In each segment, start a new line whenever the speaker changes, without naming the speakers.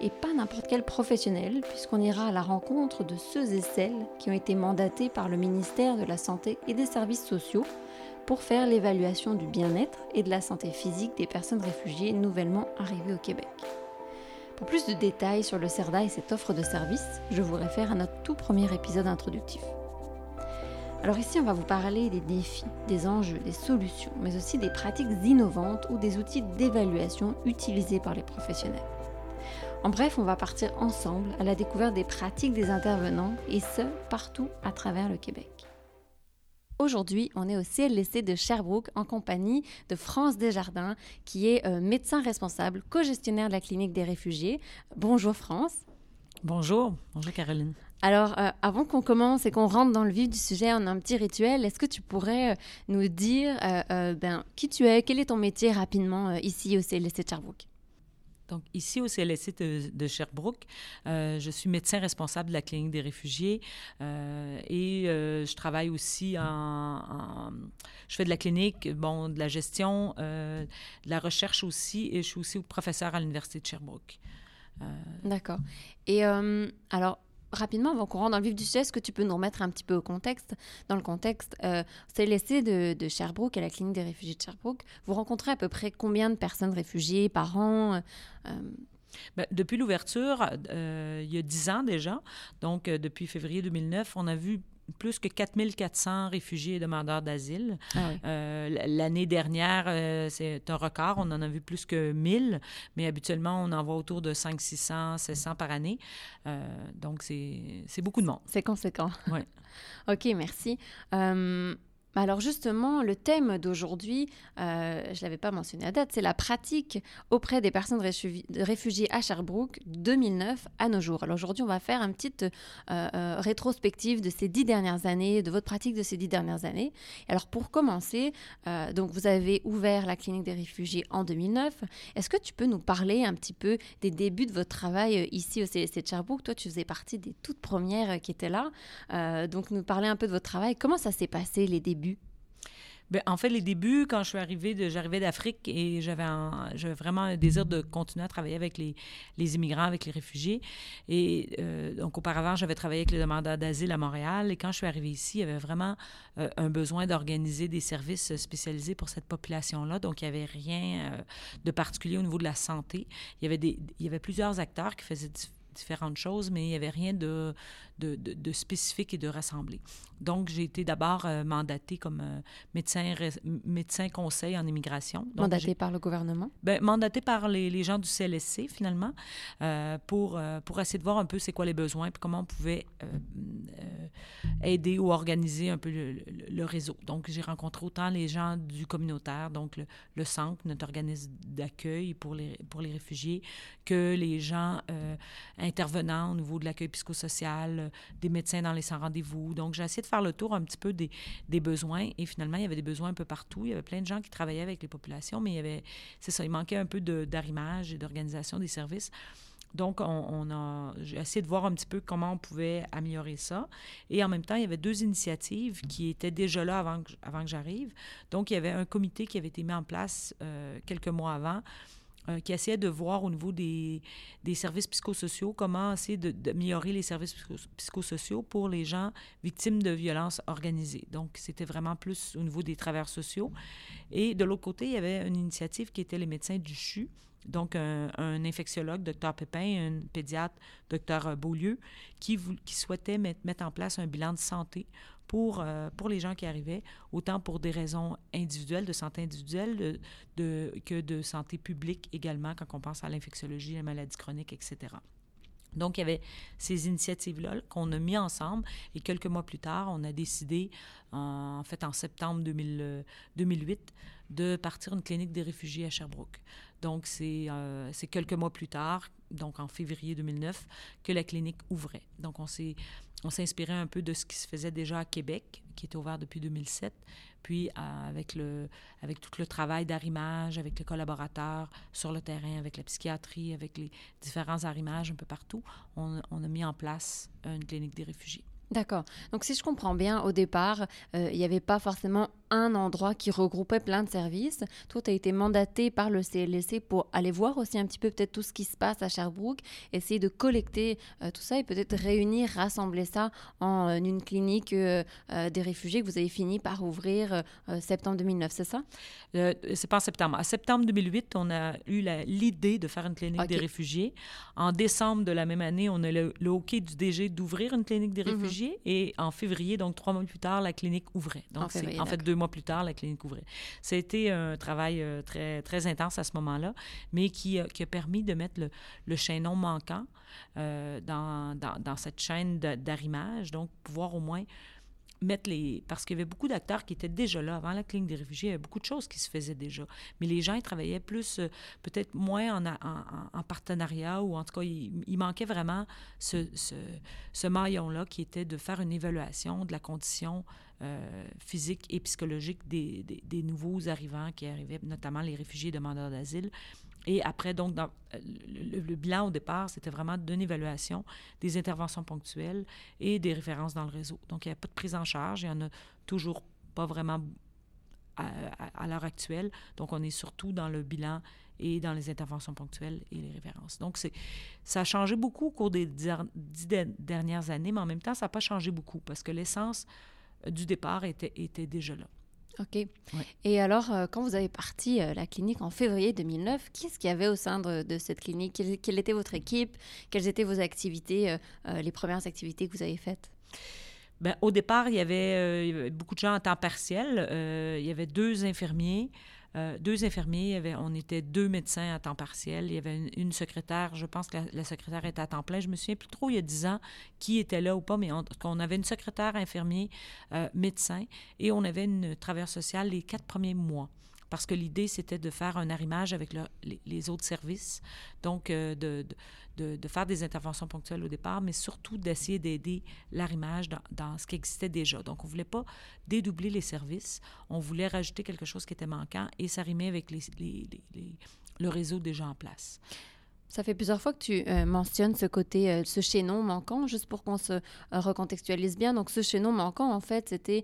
et pas n'importe quel professionnel, puisqu'on ira à la rencontre de ceux et celles qui ont été mandatés par le ministère de la Santé et des Services sociaux pour faire l'évaluation du bien-être et de la santé physique des personnes réfugiées nouvellement arrivées au Québec. Pour plus de détails sur le CERDA et cette offre de service, je vous réfère à notre tout premier épisode introductif. Alors ici, on va vous parler des défis, des enjeux, des solutions, mais aussi des pratiques innovantes ou des outils d'évaluation utilisés par les professionnels. En bref, on va partir ensemble à la découverte des pratiques des intervenants et ce, partout à travers le Québec. Aujourd'hui, on est au CLSC de Sherbrooke en compagnie de France Desjardins, qui est euh, médecin responsable, co-gestionnaire de la clinique des réfugiés. Bonjour France.
Bonjour. Bonjour Caroline.
Alors, euh, avant qu'on commence et qu'on rentre dans le vif du sujet, on a un petit rituel. Est-ce que tu pourrais euh, nous dire ben, qui tu es, quel est ton métier rapidement ici au CLSC de Sherbrooke?
Donc, ici au CLSC de, Sherbrooke, euh, je suis médecin responsable de la clinique des réfugiés euh, et euh, je travaille aussi en, Je fais de la clinique, bon, de la gestion, de la recherche aussi et je suis aussi professeur à l'Université de Sherbrooke.
D'accord. Et alors, rapidement, avant qu'on rentre dans le vif du sujet, est-ce que tu peux nous remettre un petit peu au contexte Dans le contexte, euh, c'est l'essai de, de, Sherbrooke, à la clinique des réfugiés de Sherbrooke. Vous rencontrez à peu près combien de personnes réfugiées par an euh,
ben, depuis l'ouverture, euh, il y a dix ans déjà, donc depuis février 2009, on a vu plus que 4400 réfugiés et demandeurs d'asile. Ah euh, l'année dernière, euh, c'est un record. On en a vu plus que 1000, mais habituellement, on en voit autour de 500, 600, 700 par année. Euh, donc, c'est beaucoup de monde.
C'est conséquent.
Oui.
OK, merci. Alors justement, le thème d'aujourd'hui, euh, je ne l'avais pas mentionné à date, c'est la pratique auprès des personnes réfugiées à Sherbrooke 2009 à nos jours. Alors aujourd'hui, on va faire une petite euh, euh, rétrospective de ces dix dernières années, de votre pratique de ces dix dernières années. Alors pour commencer, donc vous avez ouvert la clinique des réfugiés en 2009. Est-ce que tu peux nous parler un petit peu des débuts de votre travail ici au CLSC de Sherbrooke? Toi, tu faisais partie des toutes premières qui étaient là. donc nous parler un peu de votre travail. Comment ça s'est passé les débuts?
Bien, en fait, les débuts, quand je suis arrivée, j'arrivais d'Afrique et j'avais vraiment un désir de continuer à travailler avec les, immigrants, avec les réfugiés. Et euh, donc, auparavant, j'avais travaillé avec les demandeurs d'asile à Montréal. Et quand je suis arrivée ici, il y avait vraiment euh, un besoin d'organiser des services spécialisés pour cette population-là. Donc, il n'y avait rien euh, de particulier au niveau de la santé. Il y avait, il y avait plusieurs acteurs qui faisaient différentes choses, mais il n'y avait rien de, de, de, spécifique et de rassemblé. Donc, j'ai été d'abord euh, mandatée comme euh, médecin, médecin conseil en immigration.
mandatée par le gouvernement?
Bien, mandatée par les, les, gens du CLSC, finalement, euh, pour, pour essayer de voir un peu c'est quoi les besoins et comment on pouvait aider ou organiser un peu le, réseau. Donc, j'ai rencontré autant les gens du communautaire, donc le, le centre, notre organisme d'accueil pour les, pour les réfugiés, que les gens intervenants au niveau de l'accueil psychosocial, des médecins dans les sans rendez-vous. Donc, j'ai essayé de faire le tour un petit peu des, des, besoins. Et finalement, il y avait des besoins un peu partout. Il y avait plein de gens qui travaillaient avec les populations, mais il y avait, c'est ça, il manquait un peu d'arrimage et d'organisation des services. Donc, on, a, j'ai essayé de voir un petit peu comment on pouvait améliorer ça. Et en même temps, il y avait deux initiatives qui étaient déjà là avant que, avant que j'arrive. Donc, il y avait un comité qui avait été mis en place euh, quelques mois avant euh, qui essayait de voir au niveau des, des services psychosociaux comment essayer d'améliorer les services psychosociaux pour les gens victimes de violences organisées. Donc, c'était vraiment plus au niveau des travailleurs sociaux. Et de l'autre côté, il y avait une initiative qui était les médecins du CHU, donc un, infectiologue, Dr Pépin, un pédiatre, Dr Beaulieu, qui, qui souhaitait mettre en place un bilan de santé pour, euh, pour les gens qui arrivaient, autant pour des raisons individuelles, de santé individuelle, que de santé publique également, quand on pense à l'infectiologie, la maladie chronique, etc. Donc, il y avait ces initiatives-là qu'on a mis ensemble et quelques mois plus tard, on a décidé, en, fait en septembre 2000, 2008, de partir une clinique des réfugiés à Sherbrooke. Donc, euh, c'est quelques mois plus tard, donc en février 2009, que la clinique ouvrait. Donc, on s'est on s'inspirait un peu de ce qui se faisait déjà à Québec, qui était ouvert depuis 2007. Puis, avec, le, avec tout le travail d'arrimage, avec les collaborateurs sur le terrain, avec la psychiatrie, avec les différents arrimages un peu partout, on, on a mis en place une clinique des réfugiés.
D'accord. Donc si je comprends bien, au départ, euh, il n'y avait pas forcément un endroit qui regroupait plein de services. Toi, tu as été mandaté par le CLSC pour aller voir aussi un petit peu peut-être tout ce qui se passe à Sherbrooke, essayer de collecter euh, tout ça et peut-être réunir, rassembler ça en euh, une clinique des réfugiés que vous avez fini par ouvrir septembre 2009, c'est ça?
c'est pas en septembre. En septembre 2008, on a eu l'idée de faire une clinique des réfugiés. En décembre de la même année, on a le, le hockey du DG d'ouvrir une clinique des mhm. réfugiés. Et en février, donc trois mois plus tard, la clinique ouvrait. Donc, en, en fait deux mois plus tard, la clinique ouvrait. A été un travail euh, très, très intense à ce moment-là, mais qui, qui, a permis de mettre le, le chaînon manquant euh, dans, dans, dans, cette chaîne d'arrimage, donc pouvoir au moins mettre les... Parce qu'il y avait beaucoup d'acteurs qui étaient déjà là. Avant la clinique des réfugiés, il y avait beaucoup de choses qui se faisaient déjà. Mais les gens, ils travaillaient plus, euh, peut-être moins en, en, en, partenariat, ou en tout cas, il, manquait vraiment ce, ce, ce maillon-là qui était de faire une évaluation de la condition euh, physique et psychologique des, des, nouveaux arrivants qui arrivaient, notamment les réfugiés demandeurs d'asile. Et après, donc, euh, le, bilan au départ, c'était vraiment d'une évaluation, des interventions ponctuelles et des références dans le réseau. Donc, il n'y a pas de prise en charge. Il n'y en a toujours pas vraiment à, l'heure actuelle. Donc, on est surtout dans le bilan et dans les interventions ponctuelles et les références. Donc, ça a changé beaucoup au cours des dix dernières années, mais en même temps, ça n'a pas changé beaucoup parce que l'essence euh, du départ était déjà là.
OK. Et alors, euh, quand vous avez parti euh, la clinique en février 2009, qui est-ce qu'il y avait au sein de, cette clinique? Quelle, était votre équipe? Quelles étaient vos activités, euh, les premières activités que vous avez faites?
Bien, au départ, il y, avait, il y, avait, beaucoup de gens en temps partiel. il y avait deux infirmiers, euh, deux infirmiers, on était deux médecins à temps partiel, il y avait une, secrétaire, je pense que la, secrétaire était à temps plein, je me souviens plus trop il y a dix ans qui était là ou pas, mais on, avait une secrétaire infirmier, euh, médecin, et on avait une travailleuse sociale les quatre premiers mois. Parce que l'idée, c'était de faire un arrimage avec les, autres services, donc euh, de, faire des interventions ponctuelles au départ, mais surtout d'essayer d'aider l'arrimage dans, ce qui existait déjà. Donc, on ne voulait pas dédoubler les services, on voulait rajouter quelque chose qui était manquant et s'arrimer avec les, le réseau déjà en place.
Ça fait plusieurs fois que tu euh, mentionnes ce côté, euh, ce chaînon manquant, juste pour qu'on se recontextualise bien. Donc, ce chaînon manquant, en fait, c'était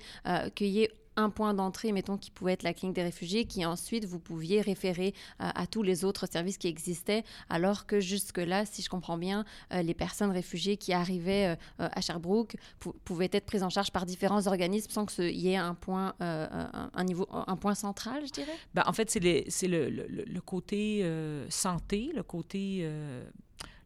qu'il y ait un point d'entrée, mettons, qui pouvait être la clinique des réfugiés, qui ensuite vous pouviez référer euh, à tous les autres services qui existaient, alors que jusque-là, si je comprends bien, euh, les personnes réfugiées qui arrivaient euh, à Sherbrooke pouvaient être prises en charge par différents organismes sans qu'il y ait un point, un, niveau, un point central, je dirais?
Ben, en fait, c'est le, le, le, côté santé, le côté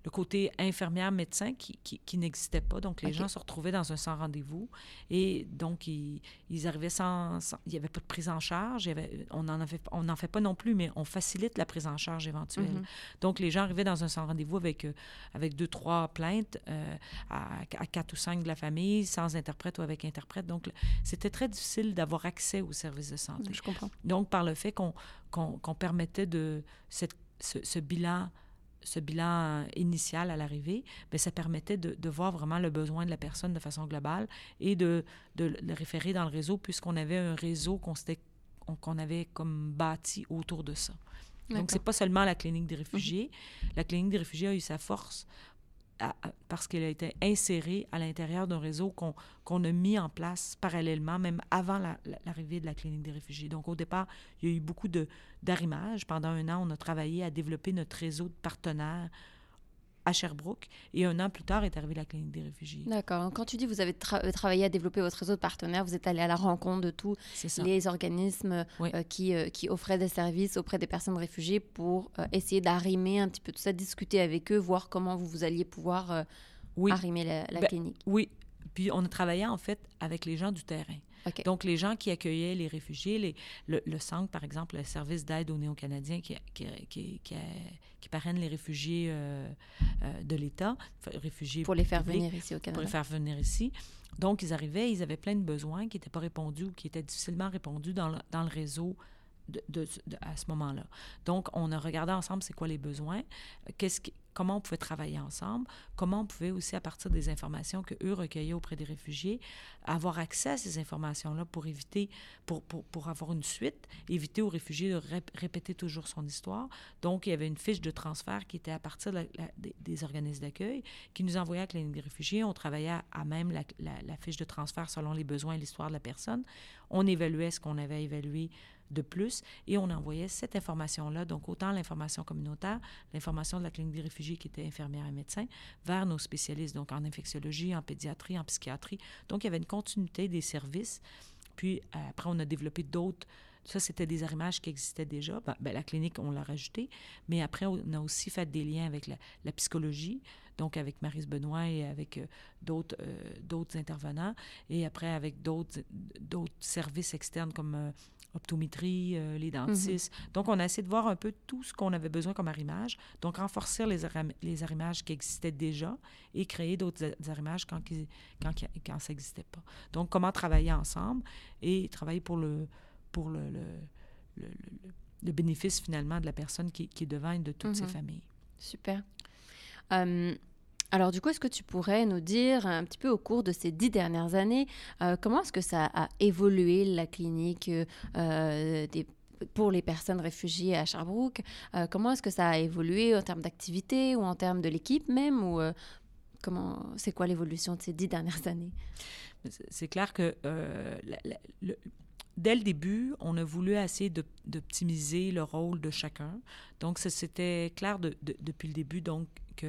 le côté infirmière-médecin qui, qui, n'existait pas. Donc, les gens se retrouvaient dans un sans rendez-vous et donc, ils, ils arrivaient sans, Il n'y avait pas de prise en charge. Il y avait, on n'en on en fait pas non plus, mais on facilite la prise en charge éventuelle. Mhm. Donc, les gens arrivaient dans un sans rendez-vous avec, euh, avec deux, trois plaintes euh, à, à, quatre ou cinq de la famille, sans interprète ou avec interprète. Donc, c'était très difficile d'avoir accès aux services de santé.
Je comprends.
Donc, par le fait qu'on qu'on permettait de cette, ce, ce bilan ce bilan initial à l'arrivée, mais ça permettait de, de, voir vraiment le besoin de la personne de façon globale et de, de le référer dans le réseau puisqu'on avait un réseau qu'on qu'on avait comme bâti autour de ça. Donc, c'est pas seulement la clinique des réfugiés. La clinique des réfugiés a eu sa force parce qu'elle a été insérée à l'intérieur d'un réseau qu'on a mis en place parallèlement, même avant l'arrivée de la clinique des réfugiés. Donc, au départ, il y a eu beaucoup d'arrimage. Pendant un an, on a travaillé à développer notre réseau de partenaires à Sherbrooke. Et un an plus tard est arrivée la clinique des réfugiés.
D'accord. Quand tu dis que vous avez euh, travaillé à développer votre réseau de partenaires, vous êtes allé à la rencontre de tous les organismes euh, qui, euh, qui offraient des services auprès des personnes réfugiées pour essayer d'arrimer un petit peu tout ça, discuter avec eux, voir comment vous, vous alliez pouvoir arrimer la,
ben,
clinique.
Oui. Puis on a travaillé en fait avec les gens du terrain. Donc, les gens qui accueillaient les réfugiés, les, le, le SANC, par exemple, le service d'aide aux Néo-Canadiens qui, qui, qui, qui, parraine les réfugiés euh, euh, de l'État, réfugiés
Pour les faire venir ici au Canada.
Pour les faire venir ici. Donc, ils arrivaient, ils avaient plein de besoins qui n'étaient pas répondus ou qui étaient difficilement répondus dans le, dans le réseau de, à ce moment-là. Donc, on a regardé ensemble c'est quoi les besoins, qu'est-ce comment on pouvait travailler ensemble, comment on pouvait aussi, à partir des informations que eux recueillaient auprès des réfugiés, avoir accès à ces informations-là pour éviter, pour, avoir une suite, éviter aux réfugiés de répéter toujours son histoire. Donc, il y avait une fiche de transfert qui était à partir des, organismes d'accueil, qui nous envoyait clinique des réfugiés. On travaillait à, même la, la fiche de transfert selon les besoins et l'histoire de la personne. On évaluait ce qu'on avait évalué de plus et on envoyait cette information-là, donc autant l'information communautaire, l'information de la clinique des réfugiés qui était infirmière et médecin, vers nos spécialistes, donc en infectiologie, en pédiatrie, en psychiatrie. Donc il y avait une continuité des services. Puis après, on a développé d'autres. Ça, c'était des arrimages qui existaient déjà. Ben, ben, la clinique, on l'a rajouté. Mais après, on a aussi fait des liens avec la, psychologie, donc avec Marise Benoît et avec euh, d'autres, euh, d'autres intervenants. Et après, avec d'autres services externes comme euh, optométrie, euh, les mhm. dentistes. Donc, on a essayé de voir un peu tout ce qu'on avait besoin comme arrimage. Donc, renforcer les, les arrimages qui existaient déjà et créer d'autres arrimages quand, quand, quand ça n'existait pas. Donc, comment travailler ensemble et travailler pour le, pour le, le, le, bénéfice finalement de la personne qui, qui est devant et de toutes ses mhm. familles.
Super. Alors du coup, est-ce que tu pourrais nous dire un petit peu au cours de ces dix dernières années, euh, comment est-ce que ça a évolué la clinique euh, pour les personnes réfugiées à Sherbrooke? Euh, Comment est-ce que ça a évolué en termes d'activité ou en termes de l'équipe même ou comment c'est quoi l'évolution de ces dix dernières années?
C'est clair que dès le début, on a voulu essayer d'optimiser le rôle de chacun. Donc, c'était clair depuis le début donc que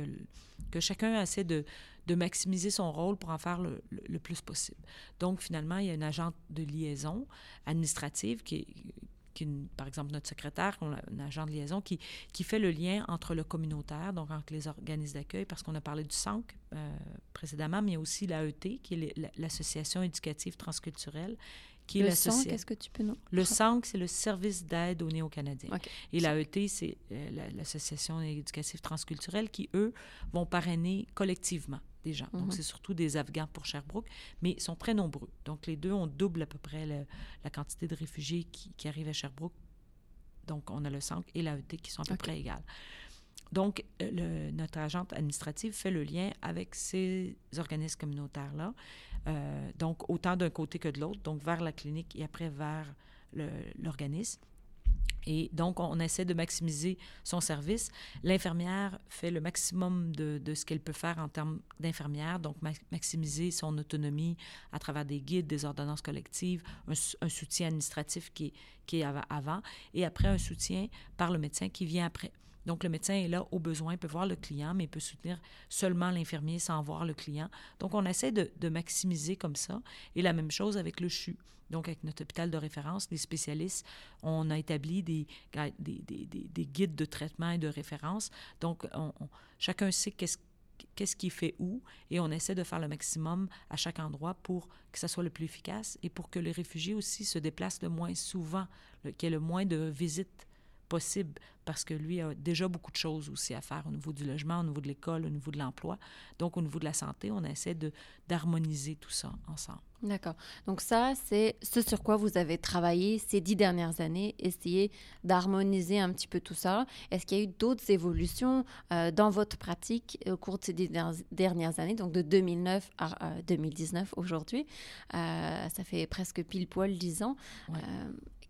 que chacun essaie de, maximiser son rôle pour en faire le, plus possible. Donc, finalement, il y a une agente de liaison administrative qui est, par exemple notre secrétaire, un agent de liaison qui, qui fait le lien entre le communautaire, donc entre les organismes d'accueil, parce qu'on a parlé du SANC euh, précédemment, mais il y a aussi l'AET, qui est l'Association éducative transculturelle,
le SANC, qu'est-ce que tu peux nous...
Le SANC, c'est le service d'aide aux Néo-Canadiens. Et l'AET, c'est euh, l'Association éducative transculturelle qui, eux, vont parrainer collectivement des gens. Donc, mhm. c'est surtout des Afghans pour Sherbrooke, mais ils sont très nombreux. Donc, les deux, ont double à peu près la quantité de réfugiés qui, arrivent à Sherbrooke. Donc, on a le SANC et l'AET qui sont à peu près égales. Donc, euh, notre agente administrative fait le lien avec ces organismes communautaires-là, euh, donc autant d'un côté que de l'autre, donc vers la clinique et après vers l'organisme. Et donc, on essaie de maximiser son service. L'infirmière fait le maximum de, ce qu'elle peut faire en termes d'infirmière, donc maximiser son autonomie à travers des guides, des ordonnances collectives, un, soutien administratif qui est avant, et après un soutien par le médecin qui vient après. Donc, le médecin est là au besoin, peut voir le client, mais peut soutenir seulement l'infirmier sans voir le client. Donc, on essaie de, maximiser comme ça. Et la même chose avec le CHU. Donc, avec notre hôpital de référence, les spécialistes, on a établi des, des, guides de traitement et de référence. Donc, chacun sait qu'est-ce qu'est-ce qui fait où, et on essaie de faire le maximum à chaque endroit pour que ça soit le plus efficace et pour que les réfugiés aussi se déplacent le moins souvent, qu'il y ait le moins de visites possible parce que lui a déjà beaucoup de choses aussi à faire au niveau du logement, au niveau de l'école, au niveau de l'emploi. Donc, au niveau de la santé, on essaie de, d'harmoniser tout ça ensemble.
D'accord. Donc ça, c'est ce sur quoi vous avez travaillé ces dix dernières années, essayer d'harmoniser un petit peu tout ça. Est-ce qu'il y a eu d'autres évolutions euh, dans votre pratique au cours de ces dix dernières années, donc de 2009 à 2019 aujourd'hui? Euh, ça fait presque pile poil dix ans. Euh,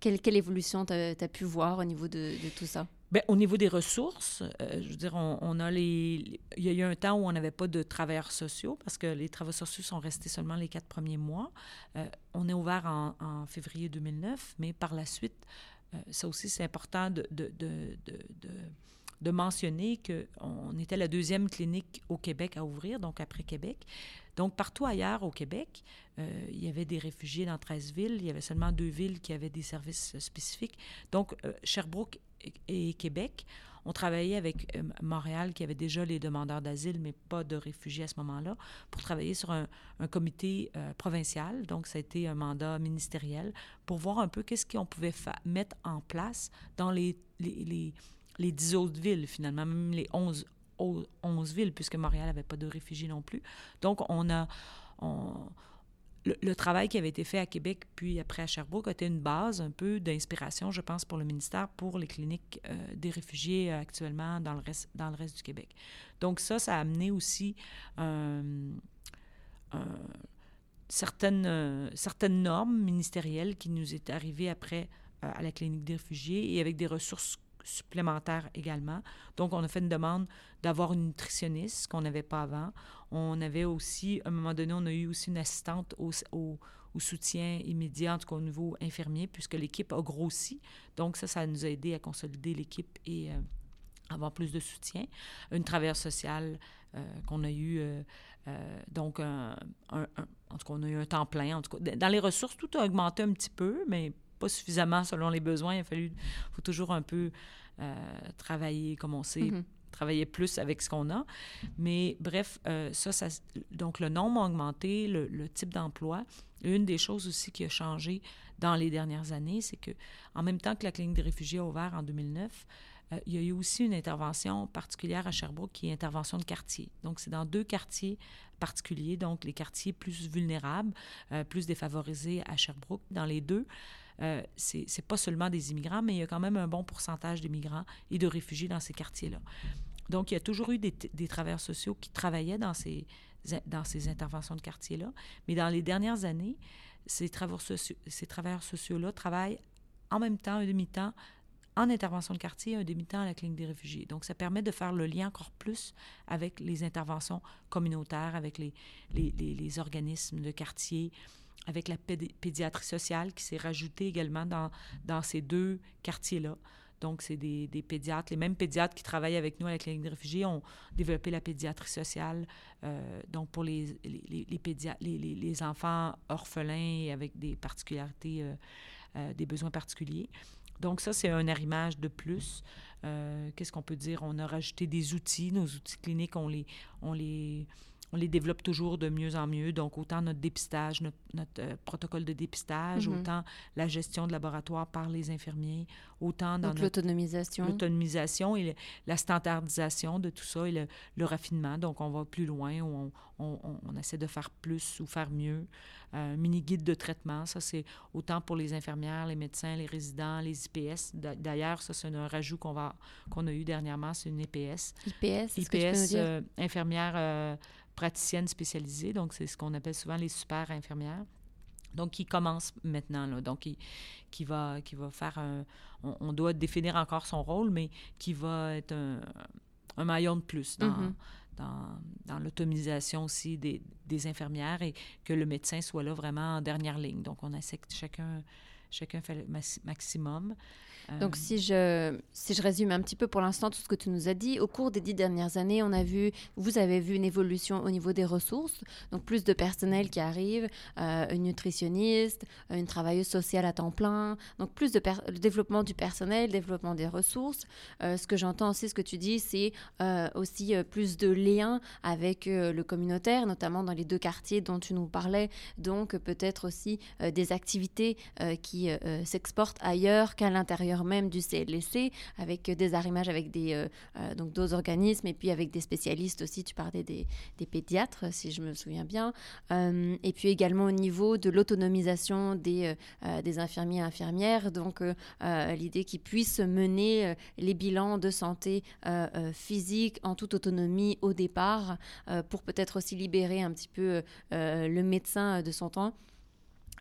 quelle, évolution tu as, pu voir au niveau de, tout ça?
Bien, au niveau des ressources, euh, je veux dire, on, a les. Il y a eu un temps où on n'avait pas de travailleurs sociaux parce que les travailleurs sociaux sont restés seulement les quatre premiers mois. Euh, on est ouvert en, février 2009, mais par la suite, euh, ça aussi, c'est important de, de, de, de de mentionner qu'on était la deuxième clinique au Québec à ouvrir, donc après Québec. Donc, partout ailleurs au Québec, euh, il y avait des réfugiés dans 13 villes. Il y avait seulement deux villes qui avaient des services spécifiques. Donc, euh, Sherbrooke et, Québec, on travaillait avec euh, Montréal, qui avait déjà les demandeurs d'asile, mais pas de réfugiés à ce moment-là, pour travailler sur un, comité provincial. Donc, ça a été un mandat ministériel pour voir un peu qu'est-ce qu'on pouvait mettre en place dans les, les, les, les 10 autres villes, finalement, même les 11 11 villes, puisque Montréal n'avait pas de réfugiés non plus. Donc, on a... Le, travail qui avait été fait à Québec puis après à Sherbrooke a été une base un peu d'inspiration, je pense, pour le ministère, pour les cliniques euh, des réfugiés euh, actuellement dans le, reste, dans le reste du Québec. Donc ça, ça a amené aussi certaines, certaines normes ministérielles qui nous est arrivées après à la clinique des réfugiés et avec des ressources supplémentaires également. Donc, on a fait une demande d'avoir une nutritionniste qu'on n'avait pas avant. On avait aussi, à un moment donné, on a eu aussi une assistante au, soutien immédiat, en tout cas au niveau infirmier, puisque l'équipe a grossi. Donc, ça, ça nous a aidé à consolider l'équipe et euh, avoir plus de soutien. Une travailleuse sociale euh, qu'on a eu, euh, donc, un, en tout cas, on a eu un temps plein. Dans les ressources, tout a augmenté un petit peu, mais pas suffisamment selon les besoins. Il a fallu, faut toujours un peu travailler, comme mm-hmm. Travailler plus avec ce qu'on a. Mais bref, euh, ça, ça, donc le nombre a augmenté, le, type d'emploi. Une des choses aussi qui a changé dans les dernières années, c'est que en même temps que la clinique des réfugiés a ouvert en 2009, euh, il y a eu aussi une intervention particulière à Sherbrooke qui est intervention de quartier. Donc, c'est dans deux quartiers particuliers, donc les quartiers plus vulnérables, plus défavorisés à Sherbrooke. Dans les deux, euh, c'est pas seulement des immigrants, mais il y a quand même un bon pourcentage d'immigrants et de réfugiés dans ces quartiers-là. Donc, il y a toujours eu des, travailleurs sociaux qui travaillaient dans ces, dans ces interventions de quartier-là. Mais dans les dernières années, ces travailleurs sociaux, sociaux-là travaillent en même temps, un demi-temps, en intervention de quartier, un demi-temps à la clinique des réfugiés. Donc, ça permet de faire le lien encore plus avec les interventions communautaires, avec les, les, les organismes de quartier, avec la pédiatrie sociale qui s'est rajoutée également dans, dans ces deux quartiers-là. Donc, c'est des, pédiatres, les mêmes pédiatres qui travaillent avec nous à la des réfugiés ont développé la pédiatrie sociale, euh, donc pour les, les, les, enfants orphelins avec des particularités, euh, euh, des besoins particuliers. Donc, ça, c'est un arrimage de plus. Qu'est-ce qu'on peut dire? On a rajouté des outils. Nos outils cliniques, on les, on les, on les développe toujours de mieux en mieux. Donc, autant notre dépistage, notre, euh, protocole de dépistage, mhm. autant la gestion de laboratoire par les infirmiers, autant dans
l'autonomisation.
L'autonomisation et la standardisation de tout ça et le, raffinement. Donc, on va plus loin, on, on, essaie de faire plus ou faire mieux. Un mini-guide de traitement, ça, c'est autant pour les infirmières, les médecins, les résidents, les IPS. D'ailleurs, ça, c'est un rajout qu'on qu'on a eu dernièrement, c'est une EPS.
IPS,
IPS, euh, infirmière... Euh, praticienne spécialisée, donc c'est ce qu'on appelle souvent les super infirmières. Donc, qui commence maintenant, là. Donc, qui, qui, va, qui va faire un... On, doit définir encore son rôle, mais qui va être un, maillon de plus dans, mm-hmm. dans, dans l'automisation aussi des, des, infirmières et que le médecin soit là vraiment en dernière ligne. Donc, on essaie que chacun, chacun fait le maximum.
Donc, si je, si je résume un petit peu pour l'instant tout ce que tu nous as dit, au cours des dix dernières années, on a vu, vous avez vu une évolution au niveau des ressources, donc plus de personnel qui arrive, euh, une nutritionniste, une travailleuse sociale à temps plein, donc plus de le développement du personnel, développement des ressources. Euh, ce que j'entends aussi, ce que tu dis, c'est euh, aussi plus de liens avec le communautaire, notamment dans les deux quartiers dont tu nous parlais, donc peut-être aussi des activités qui s'exportent ailleurs qu'à l'intérieur même du CLSC, avec des arrimages avec des euh, euh, donc d'autres organismes et puis avec des spécialistes aussi. Tu parlais des, des pédiatres, si je me souviens bien. Euh, et puis également au niveau de l'autonomisation des, des infirmiers et infirmières, donc l'idée qu'ils puissent mener les bilans de santé physique en toute autonomie au départ, pour peut-être aussi libérer un petit peu le médecin de son temps.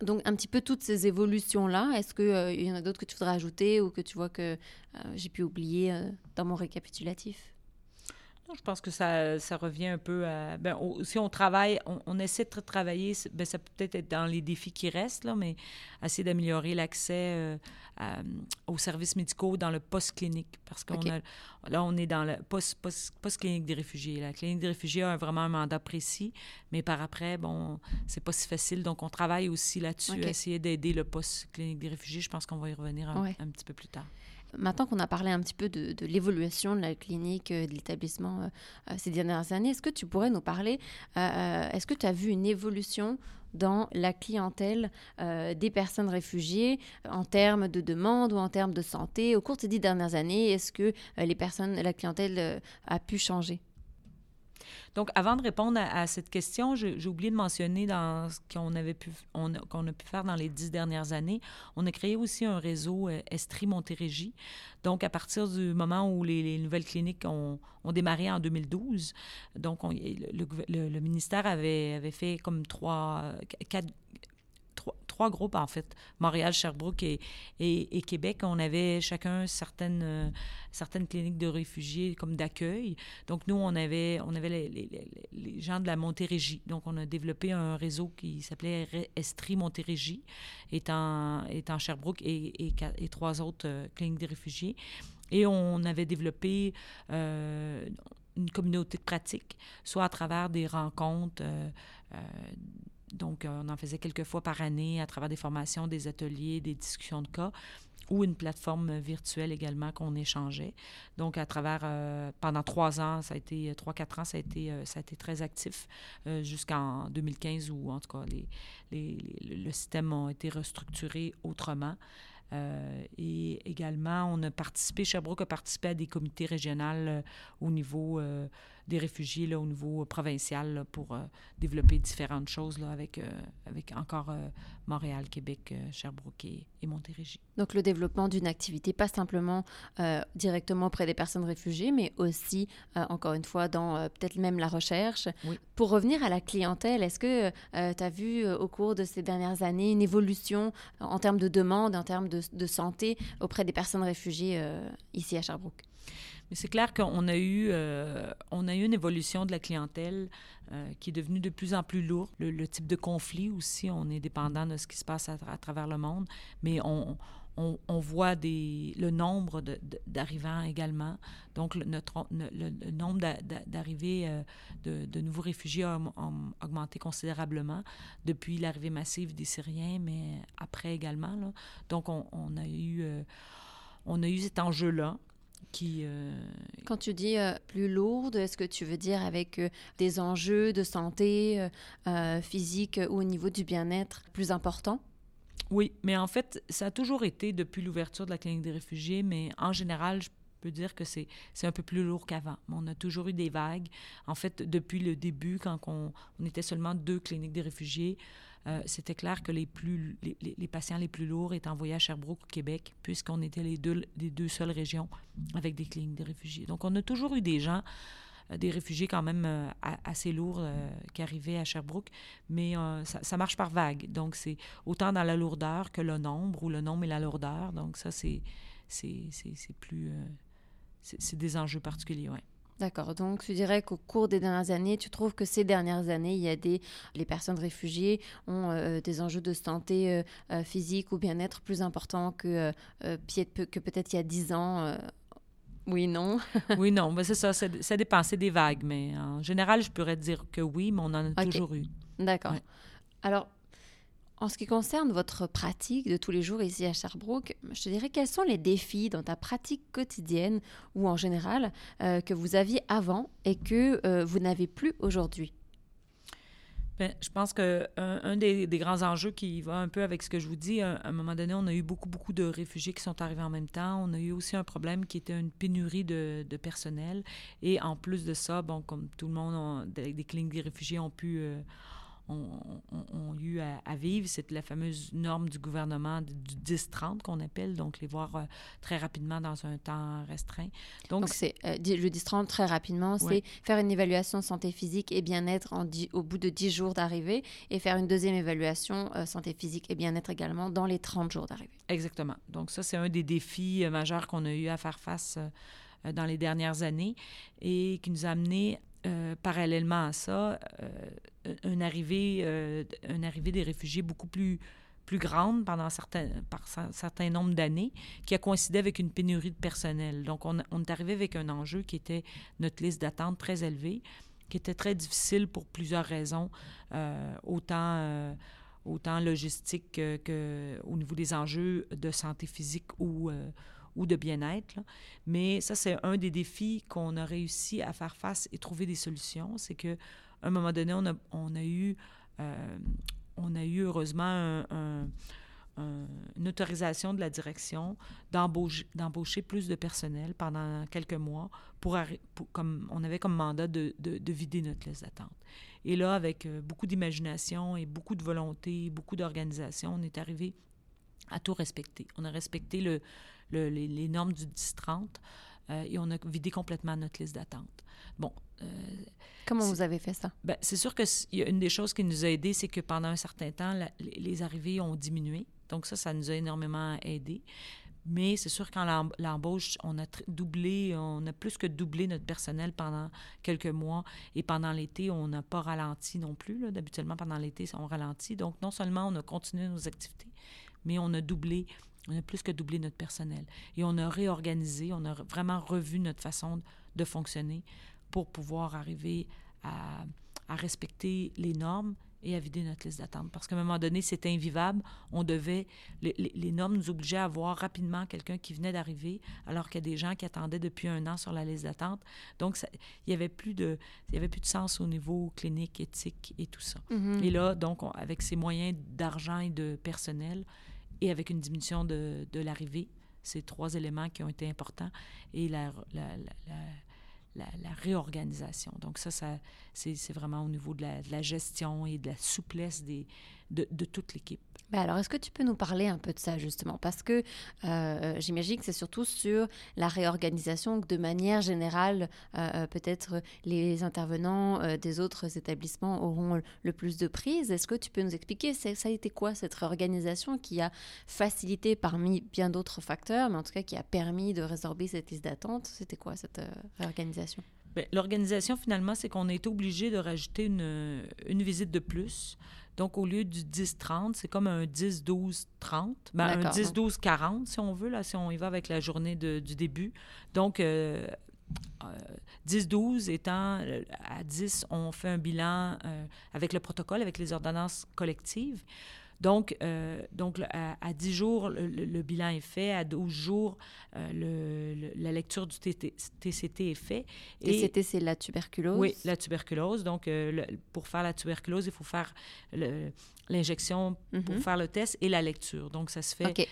Donc un petit peu toutes ces évolutions-là, est-ce qu'il euh, y en a d'autres que tu voudrais ajouter ou que tu vois que euh, j'ai pu oublier euh, dans mon récapitulatif?
Je pense que ça, ça revient un peu à. Ben, si on travaille, on, essaie de travailler, ben, ça peut peut-être être dans les défis qui restent, là, mais essayer d'améliorer l'accès aux services médicaux dans le post-clinique. Parce qu'on a, là, on est dans le post-clinique des réfugiés. La clinique des réfugiés a vraiment un mandat précis, mais par après, bon, c'est pas si facile. Donc, on travaille aussi là-dessus, essayer d'aider le post-clinique des réfugiés. Je pense qu'on va y revenir un petit peu plus tard.
Maintenant qu'on a parlé un petit peu de, l'évolution de la clinique, euh, de l'établissement euh, euh, ces dernières années, est-ce que tu pourrais nous parler, est-ce que tu as vu une évolution dans la clientèle des personnes réfugiées en termes de demande ou en termes de santé. Au cours de ces dix dernières années Est-ce que personnes, la clientèle a pu changer?
Donc, avant de répondre à, cette question, j'ai oublié de mentionner dans ce qu'on avait pu, on, qu'on a pu faire dans les dix dernières années, on a créé aussi un réseau euh, Estrie Montérégie. Donc, à partir du moment où les, nouvelles cliniques ont, démarré en 2012, donc on, le, ministère avait, avait fait comme trois, quatre, trois, groupes, en fait, Montréal, Sherbrooke et, et, Québec. On avait chacun certaines, euh, certaines cliniques de réfugiés comme d'accueil. Donc, nous, on avait, on avait les, les, gens de la Montérégie. Donc, on a développé un réseau qui s'appelait Estrie Montérégie, étant, étant Sherbrooke et, et, trois autres euh, cliniques de réfugiés. Et on avait développé euh, une communauté de pratique, soit à travers des rencontres, on en faisait quelques fois par année à travers des formations, des ateliers, des discussions de cas ou une plateforme virtuelle également qu'on échangeait. Donc, à travers, euh, pendant trois ans, ça a été, trois, quatre ans, ça a été, euh, ça a été très actif jusqu'en 2015 où, en tout cas, les, les, le système a été restructuré autrement. et également, on a participé, Sherbrooke a participé à des comités régionaux au niveau des réfugiés là, au niveau provincial pour euh, développer différentes choses là, avec, euh, avec encore euh, Montréal, Québec, Sherbrooke et, Montérégie.
Donc le développement d'une activité, pas simplement directement auprès des personnes réfugiées, mais aussi, encore une fois, dans peut-être même la recherche. Pour revenir à la clientèle, est-ce que tu as vu au cours de ces dernières années une évolution en termes de demande, en termes de, de santé auprès des personnes réfugiées ici à Sherbrooke?
Mais c'est clair qu'on a eu, euh, a eu une évolution de la clientèle euh, qui est devenue de plus en plus lourde. Le, type de conflit aussi, on est dépendant de ce qui se passe à, travers le monde, mais on, voit le nombre d'arrivants également. Donc, le, nombre d'arrivées euh, de, nouveaux réfugiés a, augmenté considérablement depuis l'arrivée massive des Syriens, mais après également. Donc, on a eu cet enjeu-là qui... Euh,
Quand tu dis euh, plus lourde, est-ce que tu veux dire avec euh, des enjeux de santé physique ou au niveau du bien-être plus importants?
Oui, mais en fait, ça a toujours été depuis l'ouverture de la clinique des réfugiés, mais en général, je peux dire que c'est un peu plus lourd qu'avant. On a toujours eu des vagues. En fait, depuis le début, quand on, on était seulement deux cliniques des réfugiés, euh, c'était clair que les, plus, les, patients les plus lourds étaient envoyés à Sherbrooke, au Québec, puisqu'on était les deux, les deux seules régions avec des cliniques de réfugiés. Donc, on a toujours eu des gens, euh, des réfugiés quand même euh, assez lourds qui arrivaient à Sherbrooke, mais ça, marche par vague. Donc, c'est autant dans la lourdeur que le nombre, ou le nombre et la lourdeur. Donc, ça, c'est plus... c'est des enjeux particuliers, oui.
D'accord. Donc, tu dirais qu'au cours des dernières années, tu trouves que ces dernières années, il y a des les personnes réfugiées ont euh, des enjeux de santé euh, euh, physique ou bien-être plus importants que que peut-être il y a dix ans. oui, non?
oui, non. Mais c'est ça. Ça dépend. C'est des vagues, mais en général, je pourrais dire que oui, mais on en a toujours eu.
D'accord. Alors, en ce qui concerne votre pratique de tous les jours ici à Sherbrooke, je te dirais quels sont les défis dans ta pratique quotidienne ou en général euh, que vous aviez avant et que euh, vous n'avez plus aujourd'hui?
Bien, je pense qu'un un des, grands enjeux qui va un peu avec ce que je vous dis, à, un moment donné, on a eu beaucoup, beaucoup de réfugiés qui sont arrivés en même temps. On a eu aussi un problème qui était une pénurie de, personnel. Et en plus de ça, bon, comme tout le monde, des, des cliniques des réfugiés ont pu... Euh, ont, eu à, vivre. C'est la fameuse norme du gouvernement du 10-30 qu'on appelle, donc les voir euh, très rapidement dans un temps restreint.
Donc, c'est euh, le 10-30 très rapidement, c'est faire une évaluation santé physique et bien-être au bout de 10 jours d'arrivée et faire une deuxième évaluation euh, santé physique et bien-être également dans les 30 jours d'arrivée.
Exactement. Donc ça, c'est un des défis majeurs qu'on a eu à faire face dans les dernières années et qui nous a amené euh, parallèlement à ça, euh, une, arrivée, euh, arrivée des réfugiés beaucoup plus, plus grande pendant certains, par un certain nombre d'années, qui a coïncidé avec une pénurie de personnel. Donc, on, est arrivé avec un enjeu qui était notre liste d'attente très élevée, qui était très difficile pour plusieurs raisons, autant autant logistique qu'au niveau des enjeux de santé physique ou, ou de bien-être. Mais ça, c'est un des défis qu'on a réussi à faire face et trouver des solutions. C'est qu'à un moment donné, on a, eu, euh, on a eu heureusement un, une autorisation de la direction d'embaucher plus de personnel pendant quelques mois pour, comme on avait comme mandat de, de, vider notre liste d'attente. Et là, avec euh, beaucoup d'imagination et beaucoup de volonté, beaucoup d'organisation, on est arrivé à tout respecter. On a respecté le, les, normes du 10-30 euh, et on a vidé complètement notre liste d'attente. Bon.
Euh, Comment vous avez fait ça?
Ben, c'est sûr que y a une des choses qui nous a aidé, c'est que pendant un certain temps, les arrivées ont diminué. Donc ça, ça nous a énormément aidé. Mais c'est sûr qu'en l'embauche, on a doublé, on a plus que doublé notre personnel pendant quelques mois. Et pendant l'été, on n'a pas ralenti non plus. D'habituellement, pendant l'été, on ralentit. Donc, non seulement on a continué nos activités, mais on a doublé, on a plus que doublé notre personnel. Et on a réorganisé, on a vraiment revu notre façon de fonctionner pour pouvoir arriver à, à respecter les normes et à vider notre liste d'attente. Parce qu'à un moment donné, c'était invivable. On devait, les, normes nous obligeaient à voir rapidement quelqu'un qui venait d'arriver, alors qu'il y a des gens qui attendaient depuis un an sur la liste d'attente. Donc, ça, il n'y avait, plus de, il y avait plus de sens au niveau clinique, éthique et tout ça. Mm-hmm. Et là, donc, avec ces moyens d'argent et de personnel, et avec une diminution de, de l'arrivée, ces trois éléments qui ont été importants, et la, la, la réorganisation. Donc ça, ça c'est vraiment au niveau de la, de la, gestion et de la souplesse des, de, de toute l'équipe.
Ben alors, est-ce que tu peux nous parler un peu de ça, justement? Parce que euh, j'imagine que c'est surtout sur la réorganisation que, de manière générale, euh, euh, peut-être les intervenants des autres établissements auront le plus de prise. Est-ce que tu peux nous expliquer, ça a été quoi cette réorganisation qui a facilité parmi bien d'autres facteurs, mais en tout cas qui a permis de résorber cette liste d'attente? C'était quoi cette réorganisation?
Ben, l'organisation, finalement, c'est qu'on a été obligé de rajouter une visite de plus. Donc, au lieu du 10-30, c'est comme un 10-12-30, ben, un 10-12-40 si on veut, là, si on y va avec la journée de, du début. Donc, 10-12 euh, euh, étant euh, à 10, on fait un bilan avec le protocole, avec les ordonnances collectives. Donc, euh, donc à, 10 jours, le, bilan est fait. À 12 jours, euh, le, la lecture du TCT est faite.
TCT, c'est la tuberculose?
Oui, la tuberculose. Donc, euh, pour faire la tuberculose, il faut faire l'injection pour mhm. faire le test et la lecture. Donc, ça se fait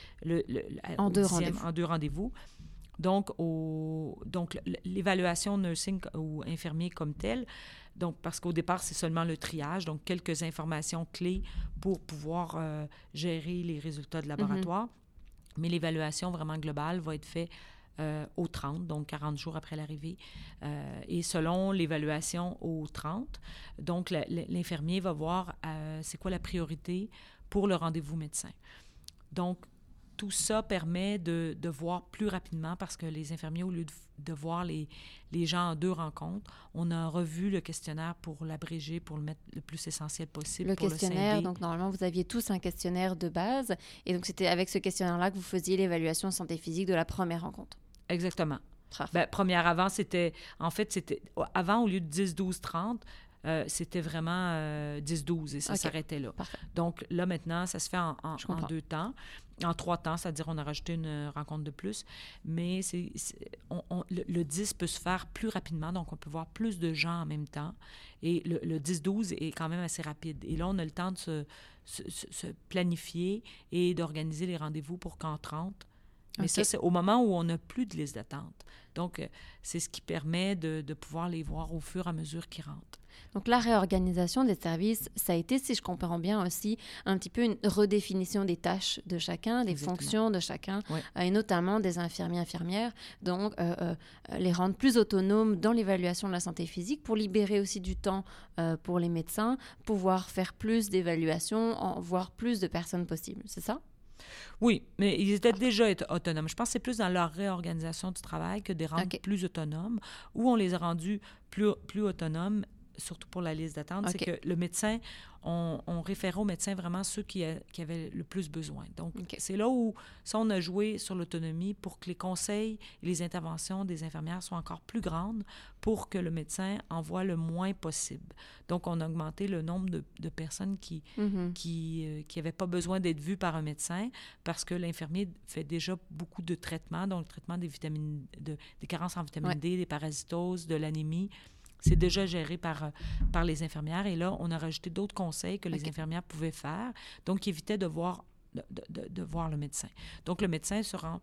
en, deux rendez-vous.
en deux rendez-vous. Donc, au, donc l'évaluation nursing ou infirmier comme telle, donc, parce qu'au départ, c'est seulement le triage, donc quelques informations clés pour pouvoir euh, gérer les résultats de mhm. laboratoire. Mais l'évaluation vraiment globale va être faite euh, au 30, donc 40 jours après l'arrivée. Euh, et selon l'évaluation au 30, donc l'infirmier va voir c'est quoi la priorité pour le rendez-vous médecin. Donc, tout ça permet de, de, voir plus rapidement parce que les infirmiers, au lieu de, de, voir les, les gens en deux rencontres, on a revu le questionnaire pour l'abréger, pour le mettre le plus essentiel possible.
Le questionnaire, donc normalement, vous aviez tous un questionnaire de base. Et donc, c'était avec ce questionnaire-là que vous faisiez l'évaluation santé physique de la première rencontre.
Exactement. Ben, première avant, c'était. En fait, c'était. Avant, au lieu de 10, 12, 30, euh, c'était vraiment 10-12 euh, et ça s'arrêtait là. Donc là, maintenant, ça se fait en, deux temps, en trois temps, c'est-à-dire on a rajouté une euh, rencontre de plus, mais c'est, le, 10 peut se faire plus rapidement, donc on peut voir plus de gens en même temps. Et le, 10-12 est quand même assez rapide. Et là, on a le temps de se, se planifier et d'organiser les rendez-vous pour qu'en 30, mais ça, c'est au moment où on n'a plus de liste d'attente. Donc, c'est ce qui permet de, de, pouvoir les voir au fur et à mesure qu'ils rentrent.
Donc la réorganisation des services, ça a été, si je comprends bien aussi, un petit peu une redéfinition des tâches de chacun, des fonctions de chacun, euh, et notamment des infirmiers infirmières, donc euh, euh, les rendre plus autonomes dans l'évaluation de la santé physique pour libérer aussi du temps pour les médecins, pouvoir faire plus d'évaluations, voir plus de personnes possibles. C'est ça?
Oui, mais ils étaient déjà autonomes. Je pense que c'est plus dans leur réorganisation du travail que des rendre plus autonomes, où on les a rendus plus, plus autonomes surtout pour la liste d'attente, c'est que le médecin, on, on référait au médecin vraiment ceux qui, qui avaient le plus besoin. Donc, c'est là où ça, on a joué sur l'autonomie pour que les conseils et les interventions des infirmières soient encore plus grandes pour que le médecin envoie le moins possible. Donc, on a augmenté le nombre de, de personnes qui mm-hmm. qui n'avaient euh, pas besoin d'être vues par un médecin parce que l'infirmier fait déjà beaucoup de traitements, donc le traitement des vitamines, de, des carences en vitamine D, des parasitoses, de l'anémie. C'est déjà géré par, euh, par les infirmières. Et là, on a rajouté d'autres conseils que les infirmières pouvaient faire. Donc, qui évitait de voir de, de, de, voir le médecin. Donc, le médecin se rend